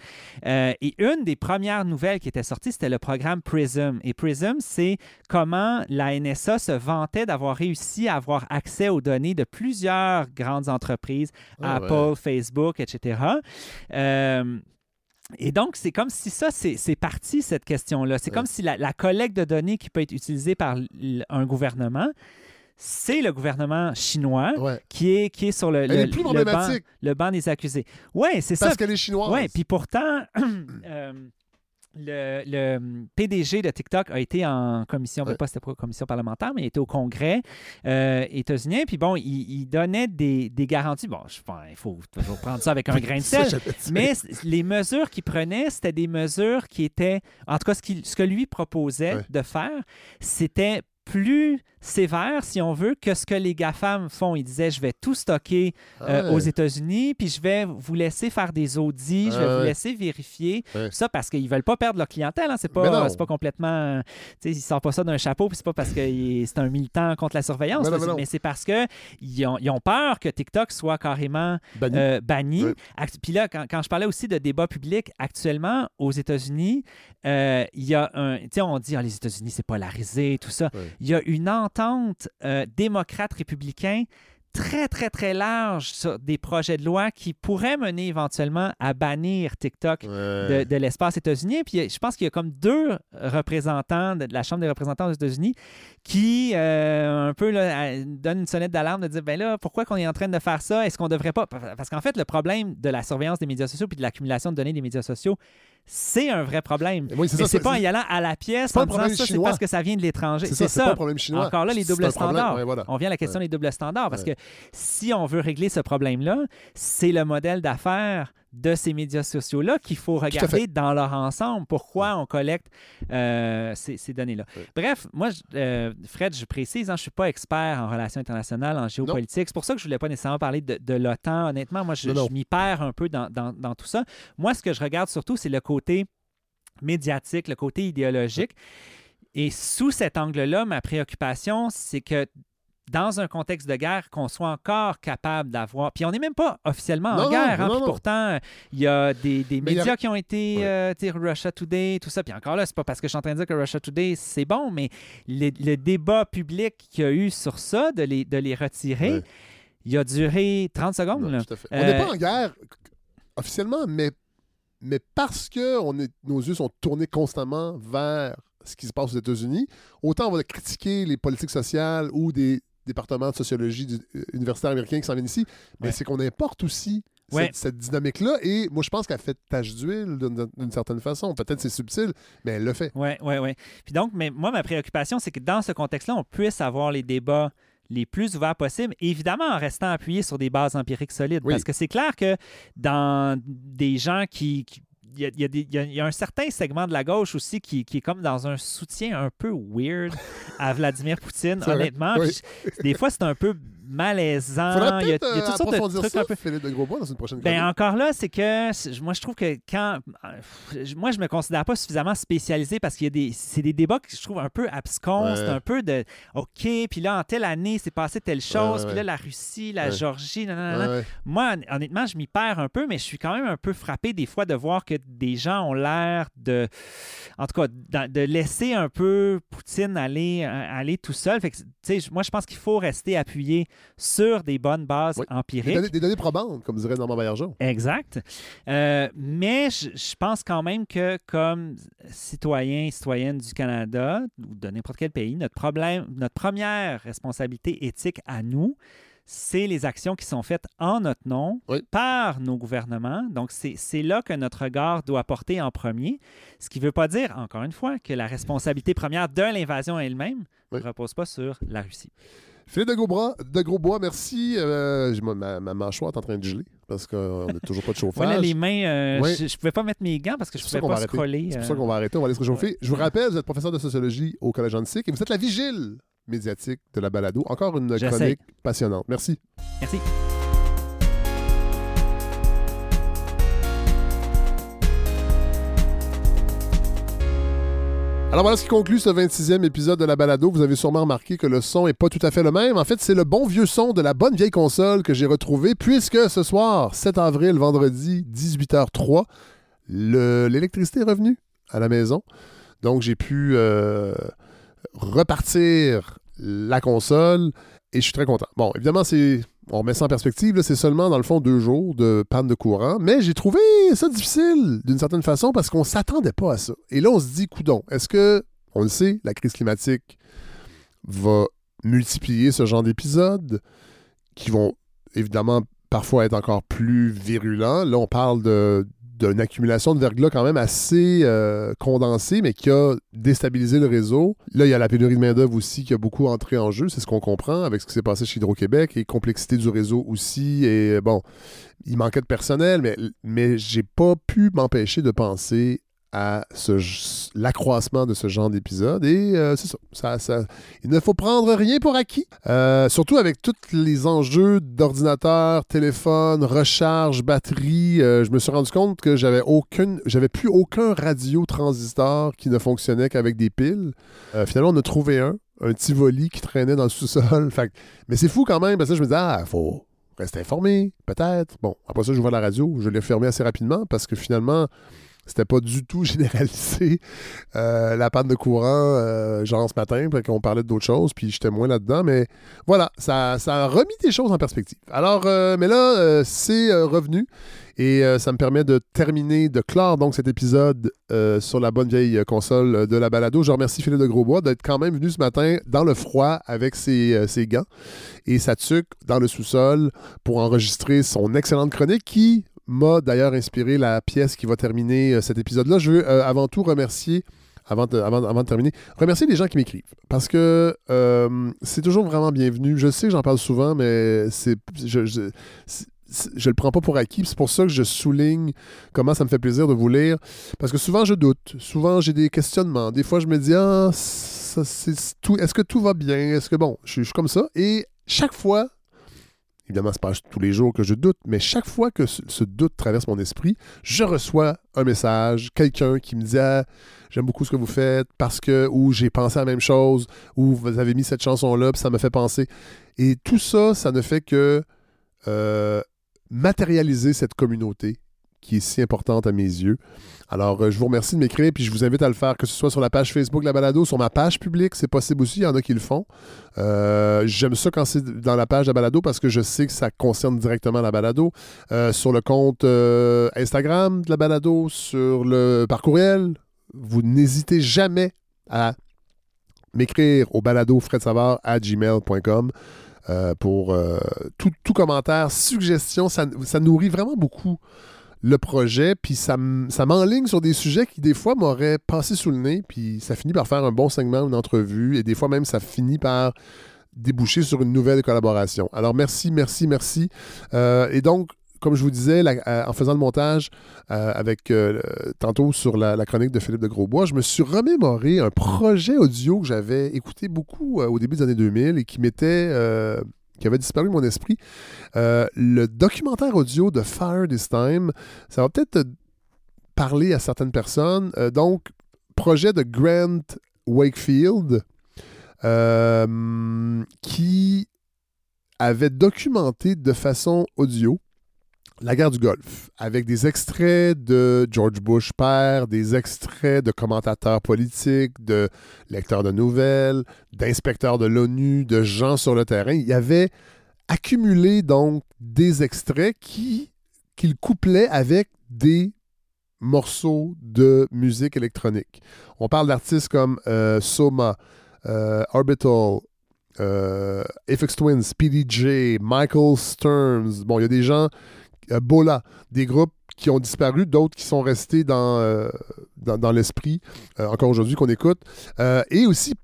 Speaker 2: et une des premières nouvelles qui était sortie, c'était le programme PRISM. Et PRISM, c'est comment la NSA se vantait d'avoir réussi à avoir accès aux données de plusieurs grandes entreprises, ah Apple, Facebook, etc. Euh, et donc, c'est comme si ça, c'est parti, cette question-là. C'est comme si la, collecte de données qui peut être utilisée par un gouvernement, c'est le gouvernement chinois qui, est, qui est sur le, le, banc, des accusés. Oui, c'est ça.
Speaker 1: Parce qu'elle est chinoise.
Speaker 2: Oui, puis pourtant, euh, le, PDG de TikTok a été en commission, ouais. pas c'était pas commission parlementaire, mais il était au Congrès euh, états-unien. Puis bon, il, donnait des, garanties. Bon, je il faut toujours prendre ça avec un grain de sel. mais les mesures qu'il prenait, c'était des mesures qui étaient, en tout cas, ce, ce que lui proposait de faire, c'était plus sévère, si on veut, que ce que les GAFAM font. Ils disaient, je vais tout stocker euh,
Speaker 1: Ah ouais.
Speaker 2: aux États-Unis, puis je vais vous laisser faire des audits, je vais
Speaker 1: Ah
Speaker 2: vous laisser vérifier.
Speaker 1: Ouais.
Speaker 2: Ça, parce qu'ils veulent pas perdre leur clientèle. Hein. C'est pas, pas complètement... Ils sortent pas ça d'un chapeau, puis c'est pas parce que c'est un militant contre la surveillance,
Speaker 1: Mais
Speaker 2: c'est- parce que ils ont, ils ont peur que TikTok soit carrément
Speaker 1: Banni.
Speaker 2: euh, banni. Puis là, quand, quand je parlais aussi de débat public, actuellement, aux États-Unis, euh, il y a un. Tu sais, on dit, ah, les États-Unis, c'est polarisé, tout ça. Il y a une entente euh, démocrate-républicain très, très, très large sur des projets de loi qui pourraient mener éventuellement à bannir TikTok de, de l'espace états-unien. Puis je pense qu'il y a comme deux représentants de la Chambre des représentants aux États-Unis qui, euh, un peu, là, donnent une sonnette d'alarme de dire, ben là, pourquoi qu'on est en train de faire ça? Est-ce qu'on devrait pas... Parce qu'en fait, le problème de la surveillance des médias sociaux puis de l'accumulation de données des médias sociaux, c'est un vrai problème.
Speaker 1: Oui, c'est
Speaker 2: pas en y allant à la pièce
Speaker 1: c'est pas
Speaker 2: en disant ça, c'est parce que ça vient de l'étranger.
Speaker 1: C'est ça, c'est pas un problème chinois.
Speaker 2: Encore là, les doubles standards.
Speaker 1: ouais, voilà.
Speaker 2: On vient à la question
Speaker 1: Ouais.
Speaker 2: des doubles standards parce
Speaker 1: Ouais.
Speaker 2: que si on veut régler ce problème-là, c'est le modèle d'affaires de ces médias sociaux-là qu'il faut regarder dans leur ensemble. Pourquoi on collecte euh, ces, ces données-là? Bref, moi, je- euh, Fred, je précise, hein, je ne suis pas expert en relations internationales, en géopolitique. C'est pour ça que je ne voulais pas nécessairement parler de, de l'OTAN. Honnêtement, moi, je, m'y perds un peu dans, dans- dans tout ça. Moi, ce que je regarde surtout, c'est le côté médiatique, le côté idéologique. Et sous cet angle-là, ma préoccupation, c'est que dans un contexte de guerre, qu'on soit encore capable d'avoir. Puis on n'est même pas officiellement en
Speaker 1: non,
Speaker 2: guerre. hein,
Speaker 1: non,
Speaker 2: puis pourtant, il y a des, des
Speaker 1: a-
Speaker 2: médias qui ont été, euh, tu sais, Russia Today, tout ça. Puis encore là, c'est pas parce que je suis en train de dire que Russia Today, c'est bon, mais le, le débat public qu'il y a eu sur ça, de les, de les retirer, il a duré 30 secondes. là.
Speaker 1: On n'est
Speaker 2: Euh,
Speaker 1: pas en guerre officiellement, mais, mais parce que on est, nos yeux sont tournés constamment vers ce qui se passe aux États-Unis, autant on va critiquer les politiques sociales ou des départements de sociologie du- euh, universitaires américains qui s'en viennent ici, mais
Speaker 2: Ouais.
Speaker 1: c'est qu'on importe aussi cette,
Speaker 2: Ouais.
Speaker 1: cette dynamique-là. Et moi, je pense qu'elle fait tache d'huile d'une certaine façon. Peut-être c'est subtil, mais elle le fait.
Speaker 2: Oui, oui, oui. Puis donc, mais moi, ma préoccupation, c'est que dans ce contexte-là, on puisse avoir les débats les plus ouverts possibles, évidemment en restant appuyé sur des bases empiriques solides.
Speaker 1: Oui.
Speaker 2: Parce que c'est clair que dans des gens qui. Y, a, il y a des- il y a- il y a un certain segment de la gauche aussi qui, qui est comme dans un soutien un peu weird à Vladimir Poutine, honnêtement.
Speaker 1: Oui.
Speaker 2: Des fois, c'est un peu malaisant. Il y a, il y a
Speaker 1: euh,
Speaker 2: toutes sortes de trucs
Speaker 1: ça,
Speaker 2: un peu
Speaker 1: Philippe de Grosbois, dans une prochaine
Speaker 2: ben, encore là, c'est que moi, je trouve que quand. euh, Moi, je me considère pas suffisamment spécialisé parce qu'il y a des. C'est des débats que je trouve un peu abscons.
Speaker 1: Ouais.
Speaker 2: C'est un peu de. OK, puis là, en telle année, c'est passé telle chose. puis là, la Russie, la. Georgie, nanana. Moi, hon- honnêtement, je m'y perds un peu, mais je suis quand même un peu frappé des fois de voir que des gens ont l'air de. En tout cas, de laisser un peu Poutine aller, euh, aller tout seul. Fait que, tu sais, moi, je pense qu'il faut rester appuyé sur des bonnes bases
Speaker 1: Des
Speaker 2: empiriques.
Speaker 1: données, des données probantes, comme dirait Normand Baillargeon.
Speaker 2: Exact. Euh, mais je, je pense quand même que comme citoyen, citoyenne du Canada ou de n'importe quel pays, notre problème, notre première responsabilité éthique à nous, c'est les actions qui sont faites en notre nom par nos gouvernements. Donc, c'est c'est là que notre regard doit porter en premier. Ce qui ne veut pas dire, encore une fois, que la responsabilité première de l'invasion elle-même ne repose pas sur la Russie.
Speaker 1: Philippe de Grosbois, de Grosbois merci. Euh, ma, ma mâchoire est en train de geler parce qu'on n'a toujours pas de chauffage.
Speaker 2: Voilà les mains, euh,
Speaker 1: Oui.
Speaker 2: je ne pouvais pas mettre mes gants parce que je ne pouvais pas
Speaker 1: qu'on va arrêter.
Speaker 2: scroller.
Speaker 1: C'est pour
Speaker 2: euh,
Speaker 1: ça qu'on va arrêter, on va aller se réchauffer. Je vous rappelle, vous êtes professeur de sociologie au Collège Antique et vous êtes la vigile médiatique de la balado. Encore une chronique passionnante. Merci.
Speaker 2: Merci.
Speaker 1: Alors voilà ce qui conclut ce 26e épisode de la balado. Vous avez sûrement remarqué que le son est pas tout à fait le même. En fait, c'est le bon vieux son de la bonne vieille console que j'ai retrouvé puisque ce soir, 7 avril, vendredi, 18h03, le- l'électricité est revenue à la maison. Donc j'ai pu euh, repartir la console et je suis très content. Bon, évidemment, c'est on remet ça en perspective, c'est seulement dans le fond deux jours de panne de courant, mais j'ai trouvé ça difficile d'une certaine façon parce qu'on s'attendait pas à ça. Et là, on se dit, coudon, est-ce que, on le sait, la crise climatique va multiplier ce genre d'épisodes qui vont évidemment parfois être encore plus virulents? Là, on parle de d'une accumulation de verglas quand même assez euh, condensée, mais qui a déstabilisé le réseau. Là, il y a la pénurie de main-d'œuvre aussi qui a beaucoup entré en jeu, c'est ce qu'on comprend avec ce qui s'est passé chez Hydro-Québec et complexité du réseau aussi. Et bon, il manquait de personnel, mais, mais j'ai pas pu m'empêcher de penser à l'accroissement de ce genre d'épisode. Et euh, c'est ça, ça, Il ne faut prendre rien pour acquis. Euh, surtout avec tous les enjeux d'ordinateur, téléphone, recharge, batterie. Euh, je me suis rendu compte que j'avais aucune, j'avais plus aucun radio transistor qui ne fonctionnait qu'avec des piles. finalement, on a trouvé un, un Tivoli qui traînait dans le sous-sol. mais c'est fou quand même, parce que je me disais, ah, faut rester informé, peut-être. Bon, après ça, vois la radio, je l'ai fermé assez rapidement parce que finalement, c'était pas du tout généralisé. Euh, la panne de courant, euh, genre ce matin, qu'on parlait d'autres choses, puis j'étais moins là-dedans. Mais voilà, ça, ça, a remis des choses en perspective. Alors, euh, mais là, c'est revenu. Et ça me permet de terminer, de clore donc cet épisode sur la bonne vieille console de la balado. Je remercie Philippe de Grosbois d'être quand même venu ce matin dans le froid avec ses, ses gants et sa tuque dans le sous-sol pour enregistrer son excellente chronique qui, m'a d'ailleurs inspiré la pièce qui va terminer euh, cet épisode-là. Je veux euh, avant tout remercier avant de, avant, de, terminer, remercier les gens qui m'écrivent. Parce que euh, c'est toujours vraiment bienvenu. Je sais que j'en parle souvent, mais c'est je, je, le prends pas pour acquis. C'est pour ça que je souligne comment ça me fait plaisir de vous lire. Parce que souvent, je doute. Souvent, j'ai des questionnements. Des fois, je me dis, ah, ça, c'est. Est-ce que tout va bien? Est-ce que, bon, je suis comme ça. Et chaque fois, Évidemment, ce n'est pas tous les jours que je doute, mais chaque fois que ce, doute traverse mon esprit, je reçois un message, quelqu'un qui me dit ah, J'aime beaucoup ce que vous faites parce que, ou j'ai pensé à la même chose, ou vous avez mis cette chanson-là, puis ça me fait penser. Et tout ça, ça ne fait que euh, matérialiser cette communauté qui est si importante à mes yeux. Alors, euh, je vous remercie de m'écrire, puis je vous invite à le faire, que ce soit sur la page Facebook La Balado, sur ma page publique, c'est possible aussi, il y en a qui le font. Euh, j'aime ça quand c'est dans la page La Balado parce que je sais que ça concerne directement la Balado. Euh, sur le compte Instagram de La Balado, sur le par courriel, vous n'hésitez jamais à m'écrire au balado à gmail.com. pour tout, tout, commentaire, suggestion, ça, ça nourrit vraiment beaucoup le projet, puis ça m'enligne sur des sujets qui, des fois, m'auraient passé sous le nez, puis ça finit par faire un bon segment, une entrevue, et des fois même, ça finit par déboucher sur une nouvelle collaboration. Alors, merci, merci, merci. Euh, et donc, comme je vous disais, euh, en faisant le montage euh, avec tantôt sur la, chronique de Philippe de Grosbois, je me suis remémoré un projet audio que j'avais écouté beaucoup au début des années 2000 et qui m'était qui avait disparu de mon esprit. Euh, le documentaire audio de Fire This Time, ça va peut-être parler à certaines personnes. Euh, donc, projet de Grant Wakefield euh, qui avait documenté de façon audio la guerre du Golfe, avec des extraits de George Bush père, des extraits de commentateurs politiques, de lecteurs de nouvelles, d'inspecteurs de l'ONU, de gens sur le terrain. Il y avait accumulé donc des extraits qui qu'il couplait avec des morceaux de musique électronique. On parle d'artistes comme euh, Soma, euh, Orbital, euh, FX Twins, PDJ, Michael Stearns. Bon, il y a des gens Bola, des groupes qui ont disparu, d'autres qui sont restés dans, euh, l'esprit, euh, encore aujourd'hui qu'on écoute. et aussi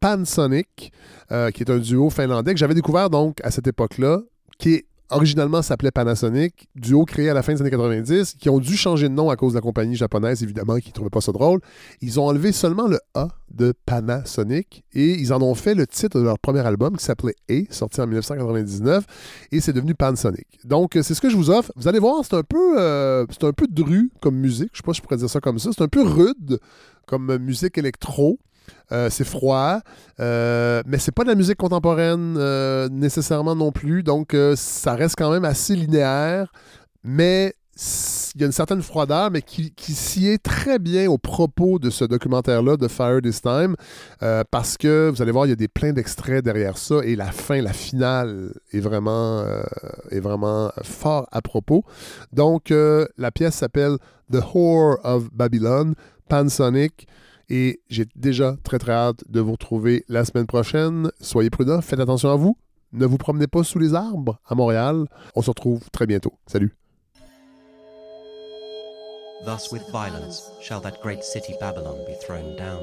Speaker 1: Pansonic, qui est un duo finlandais que j'avais découvert donc à cette époque-là, qui est originalement s'appelait Panasonic, duo créé à la fin des années 90, qui ont dû changer de nom à cause de la compagnie japonaise, évidemment, qui ne trouvait pas ça drôle. Ils ont enlevé seulement le A de Panasonic et ils en ont fait le titre de leur premier album qui s'appelait A, sorti en 1999, et c'est devenu Panasonic. Donc, c'est ce que je vous offre. Vous allez voir, c'est un peu, euh, c'est un peu dru comme musique. Je ne sais pas si je pourrais dire ça comme ça. C'est un peu rude comme musique électro. Euh, c'est froid, euh, mais c'est pas de la musique contemporaine euh, nécessairement non plus, donc ça reste quand même assez linéaire, mais il y a une certaine froideur, mais qui, qui s'y est très bien au propos de ce documentaire-là de Fire This Time, parce que vous allez voir, il y a des pleins d'extraits derrière ça, et la fin, la finale est vraiment, vraiment fort à propos. Donc, la pièce s'appelle The Whore of Babylon, Pansonic. Et j'ai déjà très très hâte de vous retrouver la semaine prochaine. Soyez prudents, faites attention à vous. Ne vous promenez pas sous les arbres à Montréal. On se retrouve très bientôt. Salut. Thus with violence shall that great city Babylon be thrown down.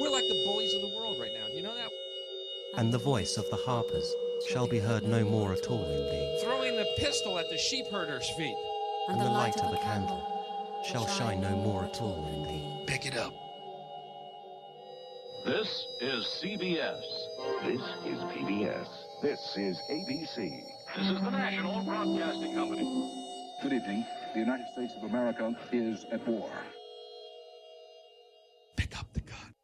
Speaker 1: We're like the bullies of the world right now. You know that? And the voice of the harpers shall be heard no more at all in thee. Throwing the pistol at the sheep herder's feet. And, the light of the candle
Speaker 10: shall shine no more at all.
Speaker 19: Pick it up.
Speaker 20: This is CBS.
Speaker 21: This is PBS. This is ABC.
Speaker 20: This is the National Broadcasting Company.
Speaker 21: Good evening. The United States of America is at war. Pick up the gun.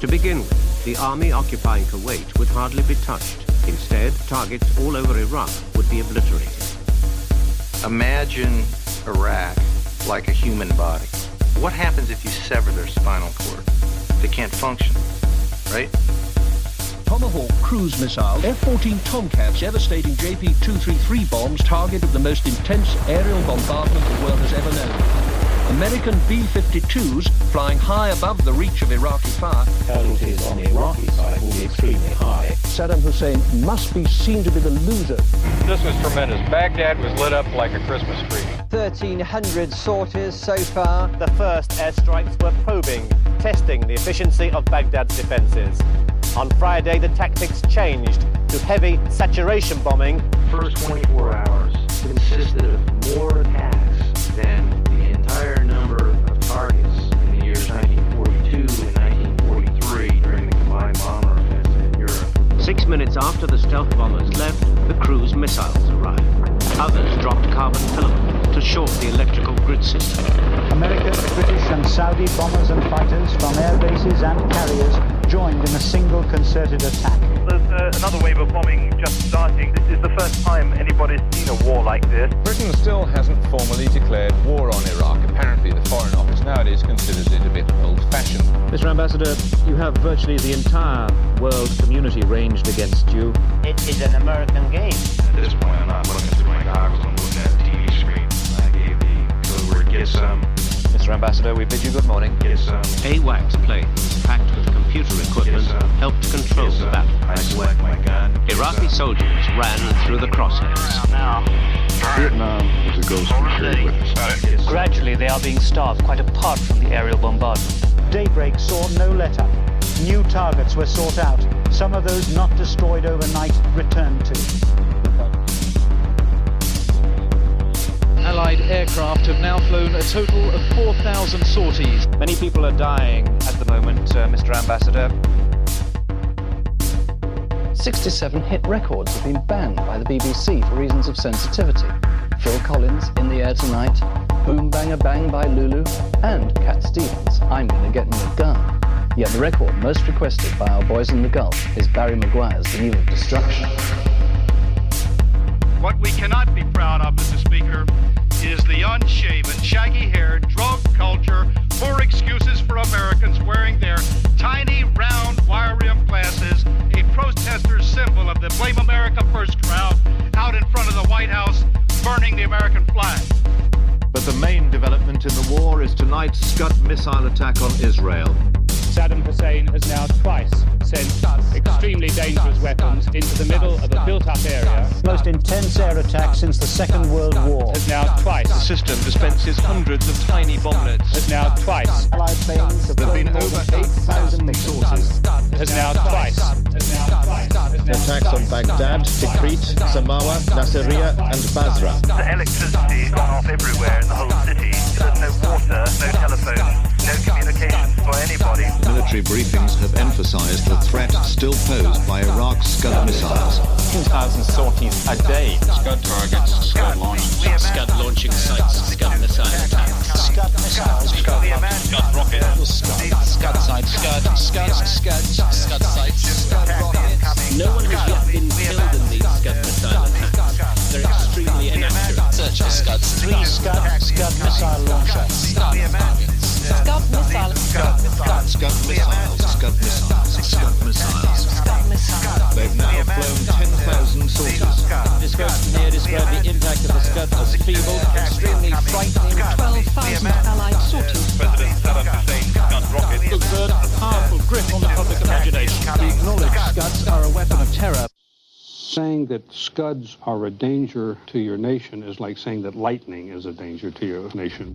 Speaker 22: To begin with, the army occupying Kuwait would hardly be touched. Instead, targets all over Iraq would be obliterated.
Speaker 23: Imagine Iraq like a human body. What happens if you sever their spinal cord? They can't function, right?
Speaker 24: Tomahawk cruise missile, F-14 Tomcats devastating JP-233 bombs targeted the most intense aerial bombardment the world has ever known. American B-52s flying high above the reach of Iraqi fire.
Speaker 25: Casualties on the Iraqi side will be extremely high.
Speaker 24: Saddam Hussein must be seen to be the loser.
Speaker 26: This was tremendous. Baghdad was lit up like a Christmas tree.
Speaker 27: 1,300 sorties so far. The first airstrikes were probing, testing the efficiency of Baghdad's defenses. On Friday, the tactics changed to heavy saturation bombing.
Speaker 22: First 24 hours consisted of more attacks
Speaker 24: Six minutes after the stealth bombers left, the cruise missiles arrived. Others dropped carbon filament to short the electrical grid system.
Speaker 28: American, British and Saudi bombers and fighters from air bases and carriers joined in a single concerted attack.
Speaker 29: There's uh, another wave of bombing just starting. This is the first time anybody's seen a war like this.
Speaker 30: Britain still hasn't formally declared war on Iraq. Apparently, the Foreign Office nowadays considers it a bit old-fashioned.
Speaker 31: Mr. Ambassador, you have virtually the entire world community ranged against you.
Speaker 27: It is an American game.
Speaker 23: At this point, I'm not looking through my goggles. I'm looking at the TV screen. I gave the code word, get some.
Speaker 31: Mr. Ambassador, we bid you good morning.
Speaker 23: Get some.
Speaker 24: AWACS planes, packed with computer equipment, helped control the battle.
Speaker 23: I select my gun.
Speaker 24: Iraqi soldiers ran through the crosshairs.
Speaker 29: Now,
Speaker 21: Vietnam was a ghost we with us.
Speaker 28: Gradually, they are being starved quite apart from the aerial bombardment. Daybreak saw no letter. New targets were sought out. Some of those not destroyed overnight returned to.
Speaker 31: Allied aircraft have now flown a total of 4,000 sorties. Many people are dying at the moment, uh, Mr. Ambassador.
Speaker 32: 67 hit records have been banned by the BBC for reasons of sensitivity. Phil Collins, In the Air Tonight, Boom Bang A Bang by Lulu, and Cat Stevens, I'm Gonna Get Me a Gun. Yet the record most requested by our boys in the Gulf is Barry Maguire's The Eve of Destruction.
Speaker 29: What we cannot be proud of, Mr. Speaker, is the unshaven, shaggy-haired, drug culture for excuses for Americans wearing their tiny, round, wire-rimmed glasses, a protester symbol of the Blame America First crowd, out in front of the White House, burning the American flag.
Speaker 33: But the main development in the war is tonight's Scud missile attack on Israel.
Speaker 28: Saddam Hussein has now twice sent extremely dangerous weapons into the middle of a built-up area. Most intense air attack since the Second World War. Has now twice.
Speaker 33: The system dispenses hundreds of tiny bomblets.
Speaker 28: Has now twice. Allied planes have
Speaker 33: There have been over 8,000 sources.
Speaker 28: Has now twice. Has now twice.
Speaker 33: Attacks on Baghdad, Tikrit, Samawa, Nasiriyah, and Basra.
Speaker 29: The electricity gone off everywhere in the whole city. There's no water, no telephone, no communications for anybody.
Speaker 34: Military briefings have emphasized the threat still posed by Iraq's Scud missiles.
Speaker 31: 2,000 sorties a day.
Speaker 34: Scud targets, Scud launches.
Speaker 31: Scud launching sites, Scud missile attacks.
Speaker 28: Scud missiles.
Speaker 31: Scud rocket. Scud sites. Scud. Scud. Scud. Scud sites. Scud rockets. No one has yet been killed in these Scud missile attacks. They're extremely inaccurate. Search for Scuds.
Speaker 28: Three Scud, Scud missile launchers.
Speaker 34: Scud missiles. Scud missiles. Scud missiles. Scud missiles. They've now flown 10,000 sorties.
Speaker 31: Described near described the impact of the Scud as feeble, extremely frightening.
Speaker 35: 12,000 Allied sorties.
Speaker 29: President Saddam Hussein's gun rocket.
Speaker 31: Exert a powerful grip on the public imagination.
Speaker 28: We acknowledge Scuds are a weapon of terror.
Speaker 36: Saying that Scuds are a danger to your nation is like saying that lightning is a danger to your nation.